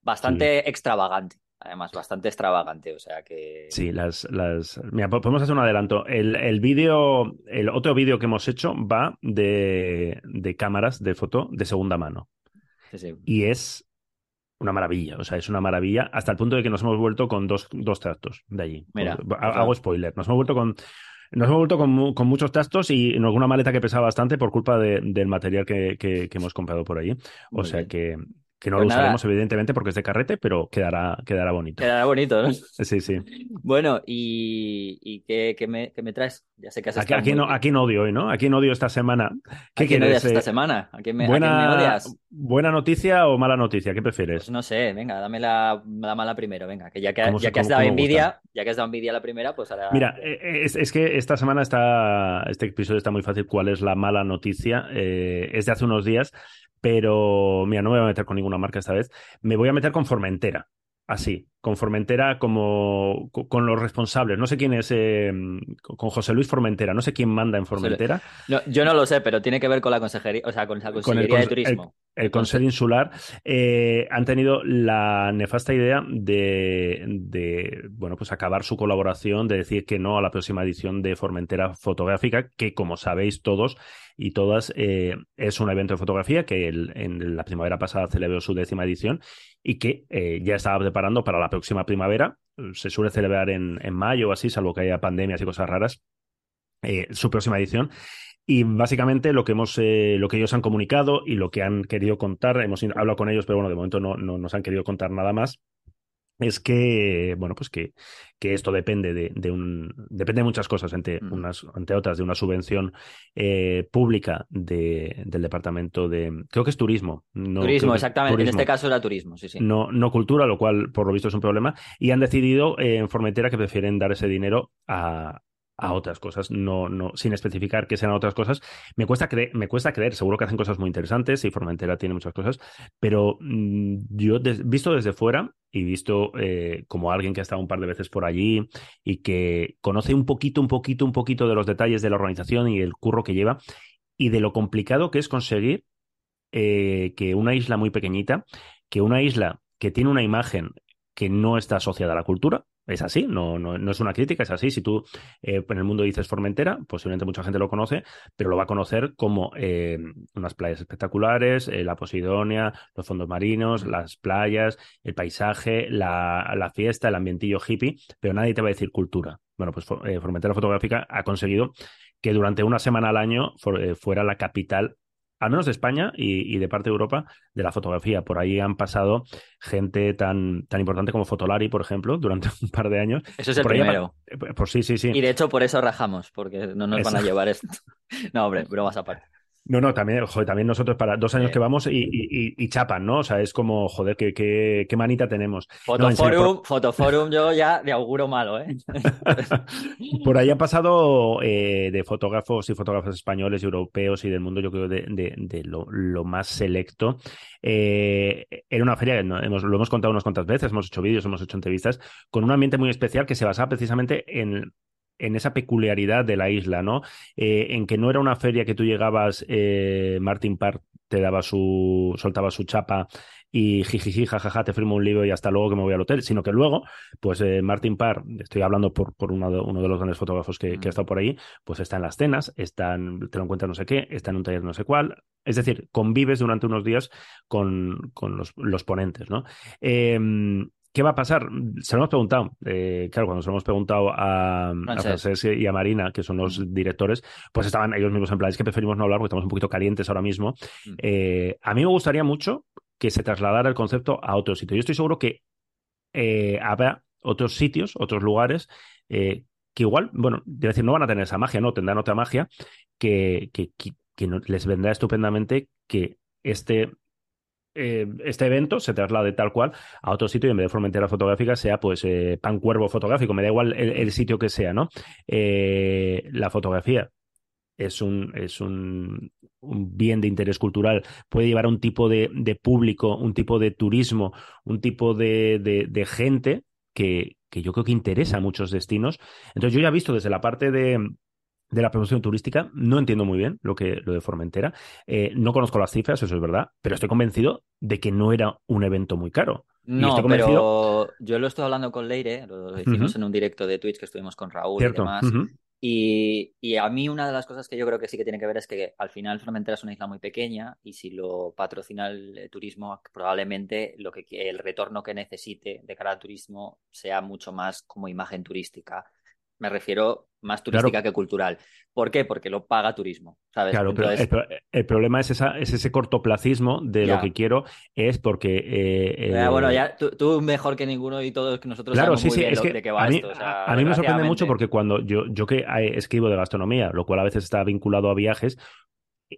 bastante extravagante además bastante extravagante, o sea que... Sí, las... las... Mira, podemos hacer un adelanto. El, el vídeo, el otro vídeo que hemos hecho va de, de cámaras de foto de segunda mano. Sí, sí. Y es una maravilla, o sea, es una maravilla, hasta el punto de que nos hemos vuelto con dos, dos tractos de allí. Mira, hago spoiler, nos hemos vuelto con... Nos hemos vuelto con, con, muchos trastos y en alguna maleta que pesaba bastante por culpa de, del material que, que, que, hemos comprado por allí. O sea que, que no lo pues usaremos, evidentemente, porque es de carrete, pero quedará, quedará bonito. Quedará bonito, ¿no? [LAUGHS] Sí, sí. Bueno, ¿y, y qué, qué, me, qué, me, traes? Ya sé que has aquí, aquí, no, aquí no odio hoy, ¿no? Aquí no odio esta semana. ¿Qué quieres? odias esta semana? ¿A quién me, buena, odias? ¿Buena noticia o mala noticia? ¿Qué prefieres? Pues no sé, venga, dame la, la mala primero, venga, que ya que, ya que has dado envidia, ya que has dado envidia la primera, pues ahora... Mira, eh, es, es, que esta semana está, este episodio está muy fácil. ¿Cuál es la mala noticia? Eh, es de hace unos días pero mira, no me voy a meter con ninguna marca esta vez. Me voy a meter con Formentera. Así, con Formentera como con los responsables. No sé quién es, eh, con José Luis Formentera. No sé quién manda en Formentera. yo no lo sé, pero tiene que ver con la consejería, o sea, con la consejería de turismo. El, Consejo Insular eh, han tenido la nefasta idea de, de, bueno, pues acabar su colaboración, de decir que no a la próxima edición de Formentera Fotográfica, que como sabéis todos y todas, eh, es un evento de fotografía que en la primavera pasada celebró su décima edición y que ya estaba preparando para la próxima primavera. Se suele celebrar en, en mayo o así, salvo que haya pandemias y cosas raras. Eh, su próxima edición. Y básicamente lo que hemos, lo que ellos han comunicado y lo que han querido contar, hemos hablado con ellos, pero bueno, de momento no, no nos han querido contar nada más es que, bueno, pues que, que esto depende de, de, un, depende de muchas cosas, entre, mm. unas, entre otras, de una subvención eh, pública de, del departamento de, creo que es turismo. No, turismo, exactamente. En este caso era turismo, sí, sí. No, no cultura, lo cual por lo visto es un problema. Y han decidido eh, en Formentera que prefieren dar ese dinero a, a otras cosas, no, no, sin especificar que sean otras cosas. Me cuesta, creer, me cuesta creer, seguro que hacen cosas muy interesantes y Formentera tiene muchas cosas, pero mm, yo, visto desde fuera y visto eh, como alguien que ha estado un par de veces por allí y que conoce un poquito, un poquito, un poquito de los detalles de la organización y el curro que lleva y de lo complicado que es conseguir eh, que una isla muy pequeñita, que una isla que tiene una imagen que no está asociada a la cultura, es así, no, no, no, es una crítica, es así. Si tú eh, en el mundo dices Formentera, posiblemente mucha gente lo conoce, pero lo va a conocer como eh, unas playas espectaculares, eh, la Posidonia, los fondos marinos, las playas, el paisaje, la, la, fiesta, el ambientillo hippie, pero nadie te va a decir cultura. Bueno, pues Formentera Fotográfica ha conseguido que durante una semana al año fuera la capital al menos de España y, de parte de Europa, de la fotografía. Por ahí han pasado gente tan, tan importante como Fotolari, por ejemplo, durante [LAUGHS] un par de años. Eso es el primero. Pues sí, sí, sí. Y de hecho por eso rajamos, porque no nos van a llevar esto. [LAUGHS] No, hombre, bromas aparte. No, no, también, joder, también nosotros para dos años que vamos y, y, y, chapan, ¿no? O sea, es como, joder, qué, qué, qué manita tenemos. Fotoforum, Fotoforum yo ya de auguro malo, ¿eh? [LAUGHS] por ahí ha pasado eh, de fotógrafos y fotógrafos españoles y europeos y del mundo, yo creo, de, de, de lo, lo, más selecto. Eh, era una feria, ¿no? hemos, lo hemos contado unas cuantas veces, hemos hecho vídeos, hemos hecho entrevistas, con un ambiente muy especial que se basaba precisamente en en esa peculiaridad de la isla, ¿no? Eh, en que no era una feria que tú llegabas, eh, Martin Park te daba su, soltaba su chapa y jijiji, jajaja, te firmo un libro y hasta luego que me voy al hotel, sino que luego, pues eh, Martin Parr, estoy hablando por, por uno, de, uno de los grandes fotógrafos que, que, ha estado por ahí, pues está en las cenas, está te lo encuentras no sé qué, está en un taller no sé cuál, es decir, convives durante unos días con, con los, los, ponentes, ¿no? Eh, ¿Qué va a pasar? Se lo hemos preguntado. Eh, claro, cuando se lo hemos preguntado a, Francesc y a Marina, que son los mm. directores, pues estaban ellos mismos en plan, es que preferimos no hablar porque estamos un poquito calientes ahora mismo. Mm. Eh, a mí me gustaría mucho que se trasladara el concepto a otro sitio. Yo estoy seguro que eh, habrá otros sitios, otros lugares, que igual, bueno, decir, no van a tener esa magia, no, tendrán otra magia que, que, que, que les vendrá estupendamente que este eh, este evento se traslade tal cual a otro sitio y en vez de Formentera Fotográfica sea pues eh, Pan Cuervo Fotográfico, me da igual el, sitio que sea, ¿no? Eh, la fotografía es un, es un, bien de interés cultural, puede llevar a un tipo de, público, un tipo de turismo, un tipo de gente que, que yo creo que interesa a muchos destinos. Entonces yo ya he visto desde la parte de, de la promoción turística. No entiendo muy bien lo que lo de Formentera. Eh, no conozco las cifras, eso es verdad, pero estoy convencido de que no era un evento muy caro. No, pero yo lo estoy hablando con Leire, lo hicimos en un directo de Twitch que estuvimos con Raúl y demás. y, y, a mí una de las cosas que yo creo que sí que tiene que ver es que al final Formentera es una isla muy pequeña y si lo patrocina el turismo, probablemente lo que el retorno que necesite de cara al turismo sea mucho más como imagen turística me refiero más turística que cultural. ¿Por qué? Porque lo paga turismo, ¿sabes? Claro, pero el, problema es, esa, es ese cortoplacismo de lo que quiero, es porque... Eh, eh, bueno, ya tú, mejor que ninguno y todos que nosotros claro, sí, sí, es que de qué va a mí, esto. a mí me sorprende mucho porque cuando yo, yo que escribo de gastronomía, lo cual a veces está vinculado a viajes,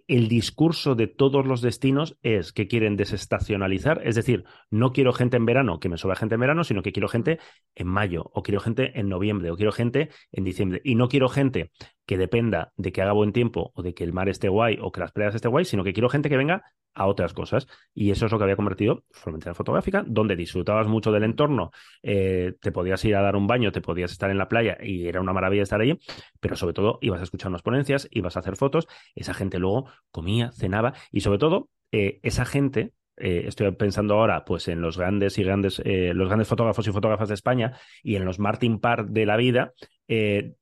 el discurso de todos los destinos es que quieren desestacionalizar, es decir, no quiero gente en verano, que me sobra gente en verano, sino que quiero gente en mayo, o quiero gente en noviembre, o quiero gente en diciembre. Y no quiero gente que dependa de que haga buen tiempo, o de que el mar esté guay, o que las playas estén guay, sino que quiero gente que venga a otras cosas. Y eso es lo que había convertido Formentera Fotográfica, donde disfrutabas mucho del entorno, eh, te podías ir a dar un baño, te podías estar en la playa y era una maravilla estar allí, pero sobre todo ibas a escuchar unas ponencias, ibas a hacer fotos, esa gente luego comía, cenaba y sobre todo eh, esa gente eh, estoy pensando ahora pues en los grandes y grandes los grandes fotógrafos y fotógrafas de España y en los Martin Park de la vida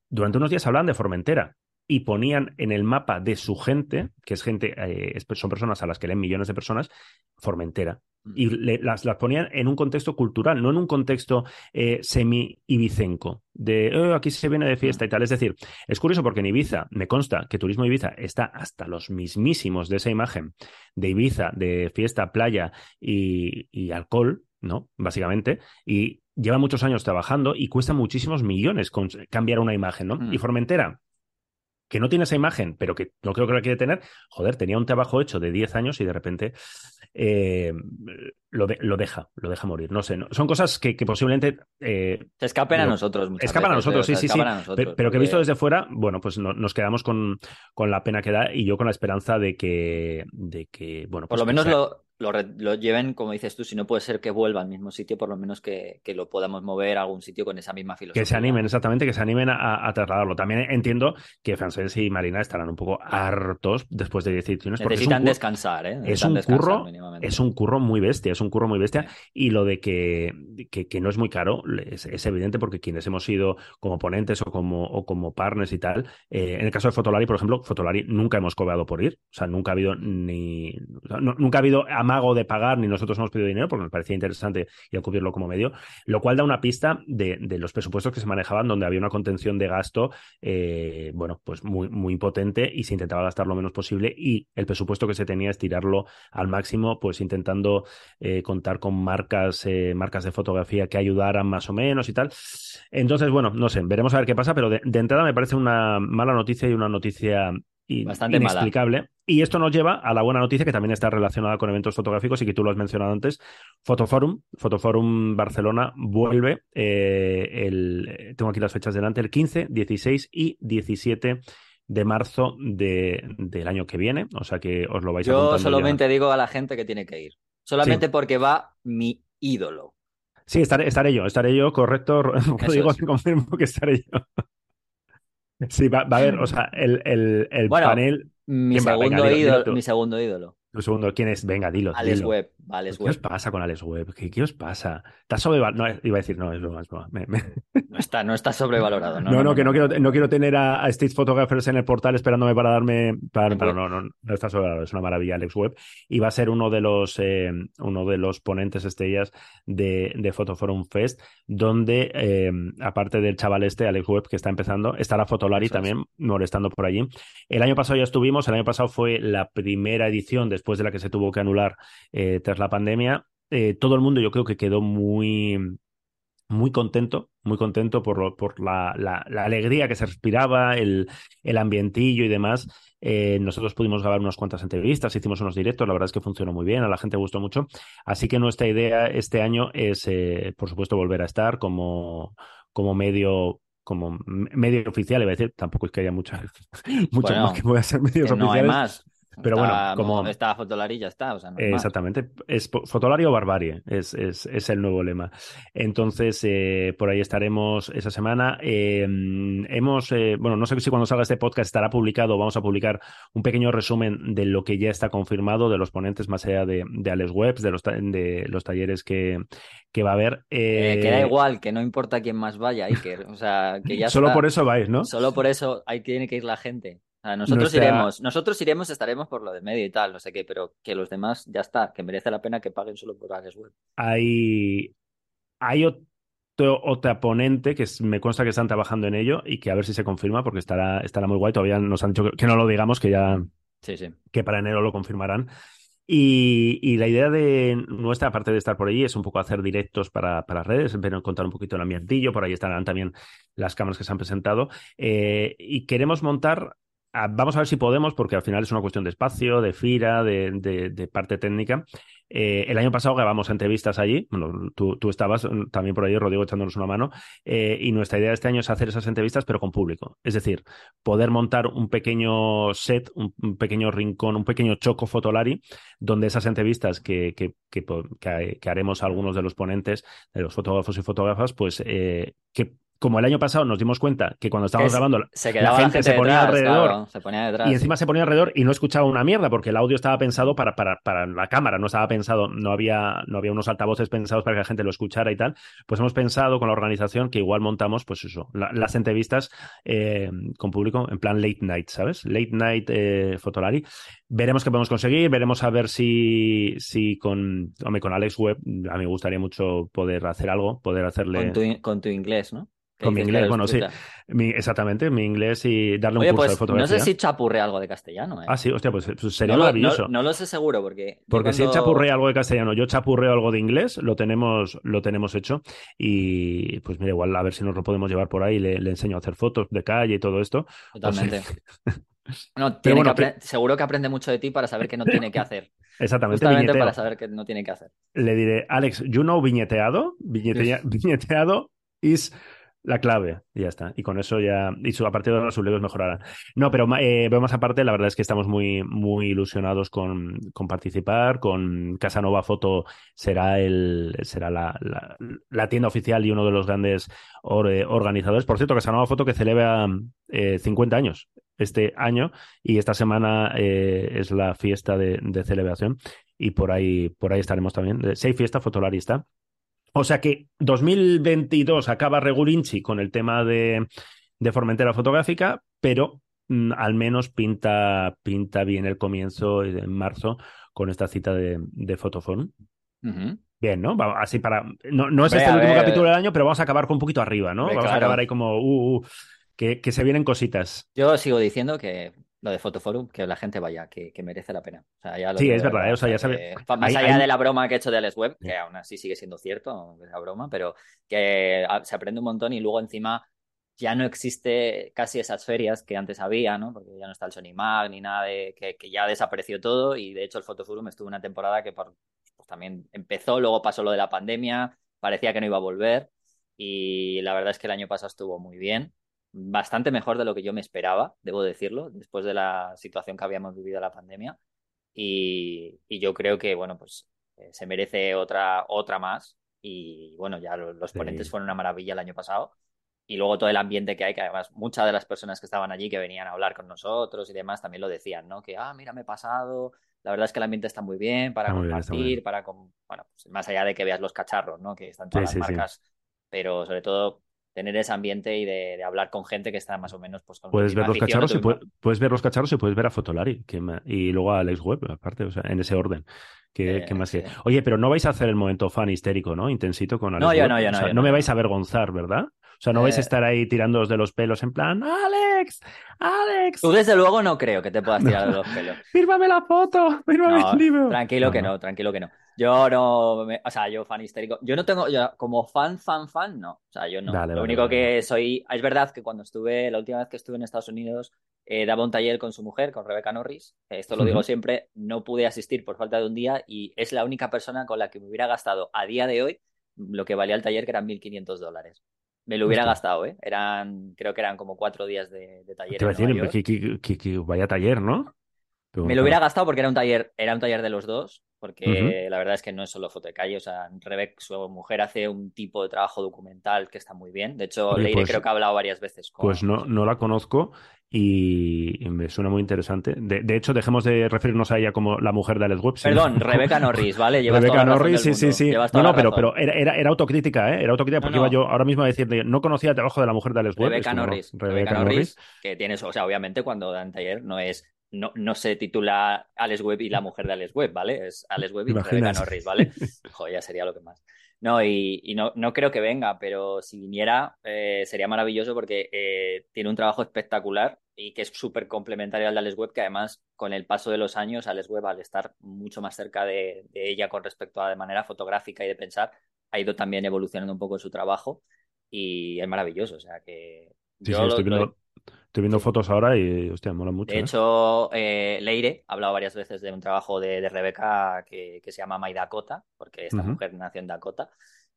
durante unos días hablan de Formentera y ponían en el mapa de su gente, que es gente, eh, son personas a las que leen millones de personas, Formentera. Mm. Y las, las, ponían en un contexto cultural, no en un contexto eh, semi-ibicenco, de oh, aquí se viene de fiesta y tal. Es decir, es curioso porque en Ibiza, me consta que Turismo Ibiza está hasta los mismísimos de esa imagen de Ibiza, de fiesta, playa y, alcohol, ¿no? Básicamente. Y lleva muchos años trabajando y cuesta muchísimos millones cambiar una imagen, ¿no? Y mm. Formentera que no tiene esa imagen, pero que no creo que la quiere tener, joder, tenía un trabajo hecho de 10 años y de repente eh, lo, lo, deja, lo deja morir. No sé, son cosas que, que posiblemente... Eh, Se escapen a nosotros. Escapan a nosotros, sí, sí, sí. pero, que visto desde fuera, bueno, pues nos quedamos con, con, la pena que da y yo con la esperanza de que, de que bueno... Por lo menos lo, lo, lleven, como dices tú, si no puede ser que vuelva al mismo sitio, por lo menos que, lo podamos mover a algún sitio con esa misma filosofía. Que se animen, exactamente, que se animen a, trasladarlo. También entiendo que Francés y Marina estarán un poco hartos después de 10 ediciones. Necesitan descansar, ¿eh? es un curro, es un curro muy bestia, es un curro muy bestia. Y lo de que, que, no es muy caro es, evidente porque quienes hemos sido como ponentes o como, o como partners y tal, eh, en el caso de Fotolari, por ejemplo, Fotolari nunca hemos cobrado por ir, o sea, nunca ha habido ni, nunca ha habido amago de pagar, ni nosotros hemos pedido dinero porque nos parecía interesante y cubrirlo como medio, lo cual da una pista de, los presupuestos que se manejaban donde había una contención de gasto, eh, bueno, pues muy, muy potente y se intentaba gastar lo menos posible y el presupuesto que se tenía es tirarlo al máximo, pues intentando eh, contar con marcas, eh, marcas de fotografía que ayudaran más o menos y tal. Entonces, bueno, no sé, veremos a ver qué pasa, pero de entrada me parece una mala noticia y una noticia Bastante inexplicable. Y esto nos lleva a la buena noticia que también está relacionada con eventos fotográficos y que tú lo has mencionado antes. Fotoforum, Fotoforum Barcelona vuelve. Eh, el, tengo aquí las fechas delante, el 15, 16 y 17 de marzo del año que viene. O sea que os lo vais a Yo solamente digo a la gente que tiene que ir. Solamente porque va mi ídolo. Sí, estaré, estaré yo, estaré yo, correcto. [LAUGHS] Digo, confirmo que estaré yo. Sí, va, a haber, o sea, el, el, el panel. Mi segundo, ídolo, mi segundo ídolo. Tu segundo, ¿quién es? Venga, dilo. Alex Webb. Alex ¿Qué os pasa con Alex Webb? ¿Qué, os pasa? Está sobrevalorado. No, iba a decir, no, es broma, es broma. No, está, no está sobrevalorado. [LAUGHS] No, no, no, que no, quiero, no quiero tener a, a Photographers en el portal esperándome para darme. Para, pero no, no, no está sobrevalorado. Es una maravilla Alex Webb. Y va a ser uno de los, eh, uno de los ponentes estrellas de, de Photoforum Fest, donde, eh, aparte del chaval este, Alex Webb, que está empezando, estará Fotolari también molestando por allí. El año pasado ya estuvimos. El año pasado fue la primera edición después de la que se tuvo que anular eh, tras la pandemia, eh, todo el mundo yo creo que quedó muy, muy contento, muy contento por, lo, por la, la, alegría que se respiraba, el, el ambientillo y demás. Eh, nosotros pudimos grabar unas cuantas entrevistas, hicimos unos directos, la verdad es que funcionó muy bien, a la gente gustó mucho. Así que nuestra idea este año es, por supuesto, volver a estar como, como medio como medio oficial, iba a decir, tampoco es que haya muchas, [LAUGHS] muchas más que puedan ser medios oficiales. No hay más. Pero bueno, como. Está Fotolari ya está. O sea, exactamente. Es Fotolari o Barbarie, es, es, es el nuevo lema. Entonces, eh, por ahí estaremos esa semana. Em, hemos, eh, bueno, no sé si cuando salga este podcast estará publicado, vamos a publicar un pequeño resumen de lo que ya está confirmado, de los ponentes más allá de, de Alex Webs, de los, de los talleres que, que va a haber. Eh... que da igual, que no importa quién más vaya, Iker. O sea, que ya [LAUGHS] Solo por eso vais, ¿no? Solo por eso hay, tiene que ir la gente nosotros iremos, nosotros iremos, estaremos por lo de medio y tal, no sé qué, pero que los demás ya está, que merece la pena que paguen solo por Alex Web. Hay, hay otro, otra ponente que me consta que están trabajando en ello y que a ver si se confirma porque estará, estará muy guay. Todavía nos han dicho que, no lo digamos, que ya sí, sí. que para enero lo confirmarán. Y, y, la idea de nuestra, aparte de estar por ahí, es un poco hacer directos para, para redes, contar un poquito el ambientillo, por ahí estarán también las cámaras que se han presentado. Eh, y queremos montar vamos a ver si podemos, porque al final es una cuestión de espacio, de fira, de, parte técnica. Eh, el año pasado grabamos entrevistas allí, bueno, tú, estabas mm, también por ahí, Rodrigo, echándonos una mano, eh, y nuestra idea de este año es hacer esas entrevistas, pero con público. Es decir, poder montar un pequeño set, un, pequeño rincón, un pequeño choco fotolari, donde esas entrevistas que, que, que, haremos a algunos de los ponentes, de los fotógrafos y fotógrafas, pues eh, que como el año pasado nos dimos cuenta que cuando estábamos grabando la, gente, se ponía alrededor y encima se ponía alrededor y no escuchaba una mierda porque el audio estaba pensado para, para, para, la cámara, no estaba pensado, no había, no había unos altavoces pensados para que la gente lo escuchara y tal. Pues hemos pensado con la organización que igual montamos, pues eso, las entrevistas eh, con público en plan late night, ¿sabes? Late night eh, Fotolari. Veremos qué podemos conseguir, veremos a ver si, si con, hombre, con Alex Webb, a mí me gustaría mucho poder hacer algo, poder hacerle... Con tu, con tu inglés, ¿no? Con mi inglés, bueno, sí. Mi- exactamente, mi inglés y darle un curso de pues no fotografía. sé si chapurre algo de castellano, ¿eh? Ah, sí, hostia, pues, pues sería no, lo, maravilloso. no- no lo sé seguro porque... Porque si él chapurrea algo de castellano, yo chapurreo algo de inglés, lo tenemos, lo tenemos hecho. Y pues mira, igual a ver si nos lo podemos llevar por ahí, le, le enseño a hacer fotos de calle y todo esto. Totalmente. [LAUGHS] [LAUGHS] No, tiene bueno, que seguro que aprende mucho de ti para saber qué no tiene que hacer. [LAUGHS] Exactamente, Justamente para saber qué no tiene que hacer. Le diré, Alex, you know viñeteado. Viñetea- viñeteado is la clave. Ya está. Y con eso ya. Y su, a partir de ahora sus legos mejorarán. No, pero eh, veo más aparte, la verdad es que estamos muy, muy ilusionados con, con participar. Con Casanova Foto será el será la, la- tienda oficial y uno de los grandes eh, organizadores. Por cierto, Casanova Foto que celebra eh, 50 años este año y esta semana eh, es la fiesta de, de celebración y por ahí, por ahí estaremos también. Seis fiesta fotolarista. O sea que 2022 acaba Regulinchi con el tema de, de Formentera Fotográfica, pero mm, al menos pinta, pinta bien el comienzo en marzo con esta cita de, de. Bien, ¿no? Así para. No, no es este el último ver. capítulo del año, pero vamos a acabar con un poquito arriba, ¿no? Vamos a acabar ahí como. uh, uh, que, que se vienen cositas. Yo sigo diciendo que lo de Fotoforum, que la gente vaya, que, que merece la pena. O sea, ya lo Sí, es verdad, ¿eh? O sea, ya sabe- Más hay- allá hay- de la broma que he hecho de Alex Web, Sí. que aún así sigue siendo cierto, aunque sea broma, pero que ah, se aprende un montón y luego encima ya no existe casi esas ferias que antes había, ¿no? Porque ya no está el Sony Mag ni nada de que, que ya desapareció todo y de hecho el Fotoforum estuvo una temporada que por- pues también empezó, luego pasó lo de la pandemia, parecía que no iba a volver y la verdad es que el año pasado estuvo muy bien, bastante mejor de lo que yo me esperaba, debo decirlo, después de la situación que habíamos vivido la pandemia y, y yo creo que, bueno, pues eh, se merece otra, otra más y bueno, ya lo- los Sí. ponentes fueron una maravilla el año pasado y luego todo el ambiente que hay, que además muchas de las personas que estaban allí, que venían a hablar con nosotros y demás, también lo decían, ¿no? Que, ah, mira, me he pasado, la verdad es que el ambiente está muy bien para muy bien, compartir, para, com- bueno, pues más allá de que veas los cacharros, ¿no? Que están todas Sí, las sí. marcas, pero sobre todo tener ese ambiente y de, de hablar con gente que está más o menos, pues, con Puedes ver los cacharros y misma- puedes, ver los cacharros y puedes ver a Fotolari que y luego a Alex Web, aparte, o sea, en ese orden. ¿Qué, Eh, más sí. que- Oye, pero no vais a hacer el momento fan histérico, ¿no? Intensito con Alex No, yo Web. no, yo O no, sea, yo no no, me vais a avergonzar, ¿verdad? O sea, no vais a Eh. estar ahí tirándoos de los pelos en plan, Alex, Alex, Tú desde luego no creo que te puedas tirar de [LAUGHS] los pelos. fírmame la foto, fírmame No, el libro. tranquilo que no, tranquilo que no. Yo no, me- o sea, yo fan histérico. Yo no tengo, yo, como fan, fan, fan, no. O sea, yo no. Dale, Lo único que soy, es verdad que cuando estuve, la última vez que estuve en Estados Unidos, eh, daba un taller con su mujer, con Rebecca Norris. Eh, Esto lo digo siempre, no pude asistir por falta de un día y es la única persona con la que me hubiera gastado a día de hoy lo que valía el taller, que eran 1.500 dólares. Me lo hubiera Hostia. gastado, ¿eh? Eran, creo que eran como cuatro días de, de taller Te iba a decir, que vaya taller, ¿no? Me lo hubiera gastado porque era un taller, era un taller de los dos, porque la verdad es que no es solo foto de calle, o sea, Rebecca, su mujer, hace un tipo de trabajo documental que está muy bien. De hecho, Oye, Leire pues- creo que ha hablado varias veces con... Pues no, no la conozco y me suena muy interesante. De, de hecho, dejemos de referirnos a ella como la mujer de Alex Web. sino- Perdón, [LAUGHS] Rebeca Norris, ¿vale? Llevas Rebeca Norris, sí, sí, sí. No, no, pero, pero era, era, era autocrítica, ¿eh? Era autocrítica porque no. iba yo ahora mismo a decirle, no conocía el trabajo de la mujer de Alex Web. Rebeca Norris, Rebeca Rebeca Norris. Norris, que tienes, o sea, obviamente cuando dan taller no es, no, no se titula Alex Webb y la mujer de Alex Webb, ¿vale? Es Alex Webb y ¿Te Rebeca imaginas? Norris, ¿vale? [LAUGHS] Joder, ya sería lo que más. No, y, y no, no creo que venga, pero si viniera eh, sería maravilloso porque eh, tiene un trabajo espectacular y que es súper complementario al de Alex Webb, que además con el paso de los años, Alex Webb, al estar mucho más cerca de, de ella con respecto a de manera fotográfica y de pensar, ha ido también evolucionando un poco en su trabajo y es maravilloso. O sea que Sí, yo sí, lo- estoy lo- viendo, estoy viendo sí. fotos ahora y, hostia, mola mucho. de ¿eh? hecho, eh, Leire ha hablado varias veces de un trabajo de, de Rebeca que, que se llama My Dakota, porque esta mujer nació en Dakota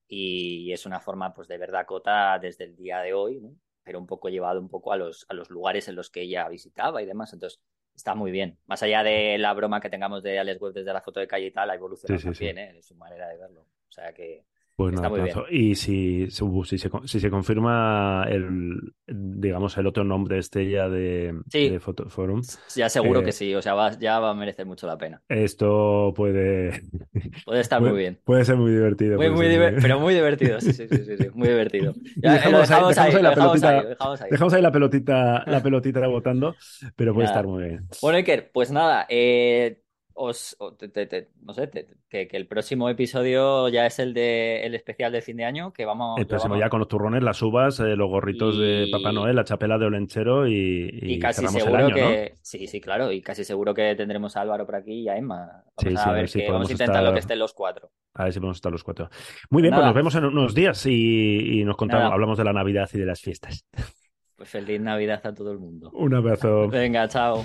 y es una forma pues, de ver Dakota desde el día de hoy, ¿no? pero un poco llevado un poco a los, a los lugares en los que ella visitaba y demás. Entonces, está muy bien. Más allá de la broma que tengamos de Alex Webb desde la foto de calle y tal, ha evolucionado Sí, sí, sí. también ¿eh? su manera de verlo. O sea que Pues nada. Y si, si, si se, si se confirma el, digamos, el otro nombre ya de, Sí. de Forum, ya seguro Eh, que sí. O sea, va- ya va a merecer mucho la pena. esto puede, [LAUGHS] Puede estar puede, muy bien. puede ser muy divertido. Muy, muy pero muy divertido, sí, [LAUGHS] sí, sí, sí, sí, muy divertido. Ya, dejamos ahí- dejamos dejamos ahí, ahí la dejamos pelotita- ahí, lo dejamos ahí. Dejamos ahí la pelotita, la pelotita [LAUGHS] rebotando, pero puede Nada. estar muy bien. Bueno, Iker, pues nada, eh, os, o te- te- te- no sé, que, que el próximo episodio ya es el de el especial de fin de año, que vamos, El próximo vamos- ya con los turrones, las uvas, eh, los gorritos de Papá Noel, la chapela de Olenchero y, y y casi cerramos el seguro año, ¿no? que sí, sí, claro, y casi seguro que tendremos a Álvaro por aquí y a Emma. Vamos Sí, sí, a ver si que vamos a intentar lo que estén los cuatro. A ver si podemos estar los cuatro. Muy bien, Nada. pues nos vemos en unos días y, y nos contamos, Nada. hablamos de la Navidad y de las fiestas. Pues feliz Navidad a todo el mundo. Un abrazo. Venga, chao.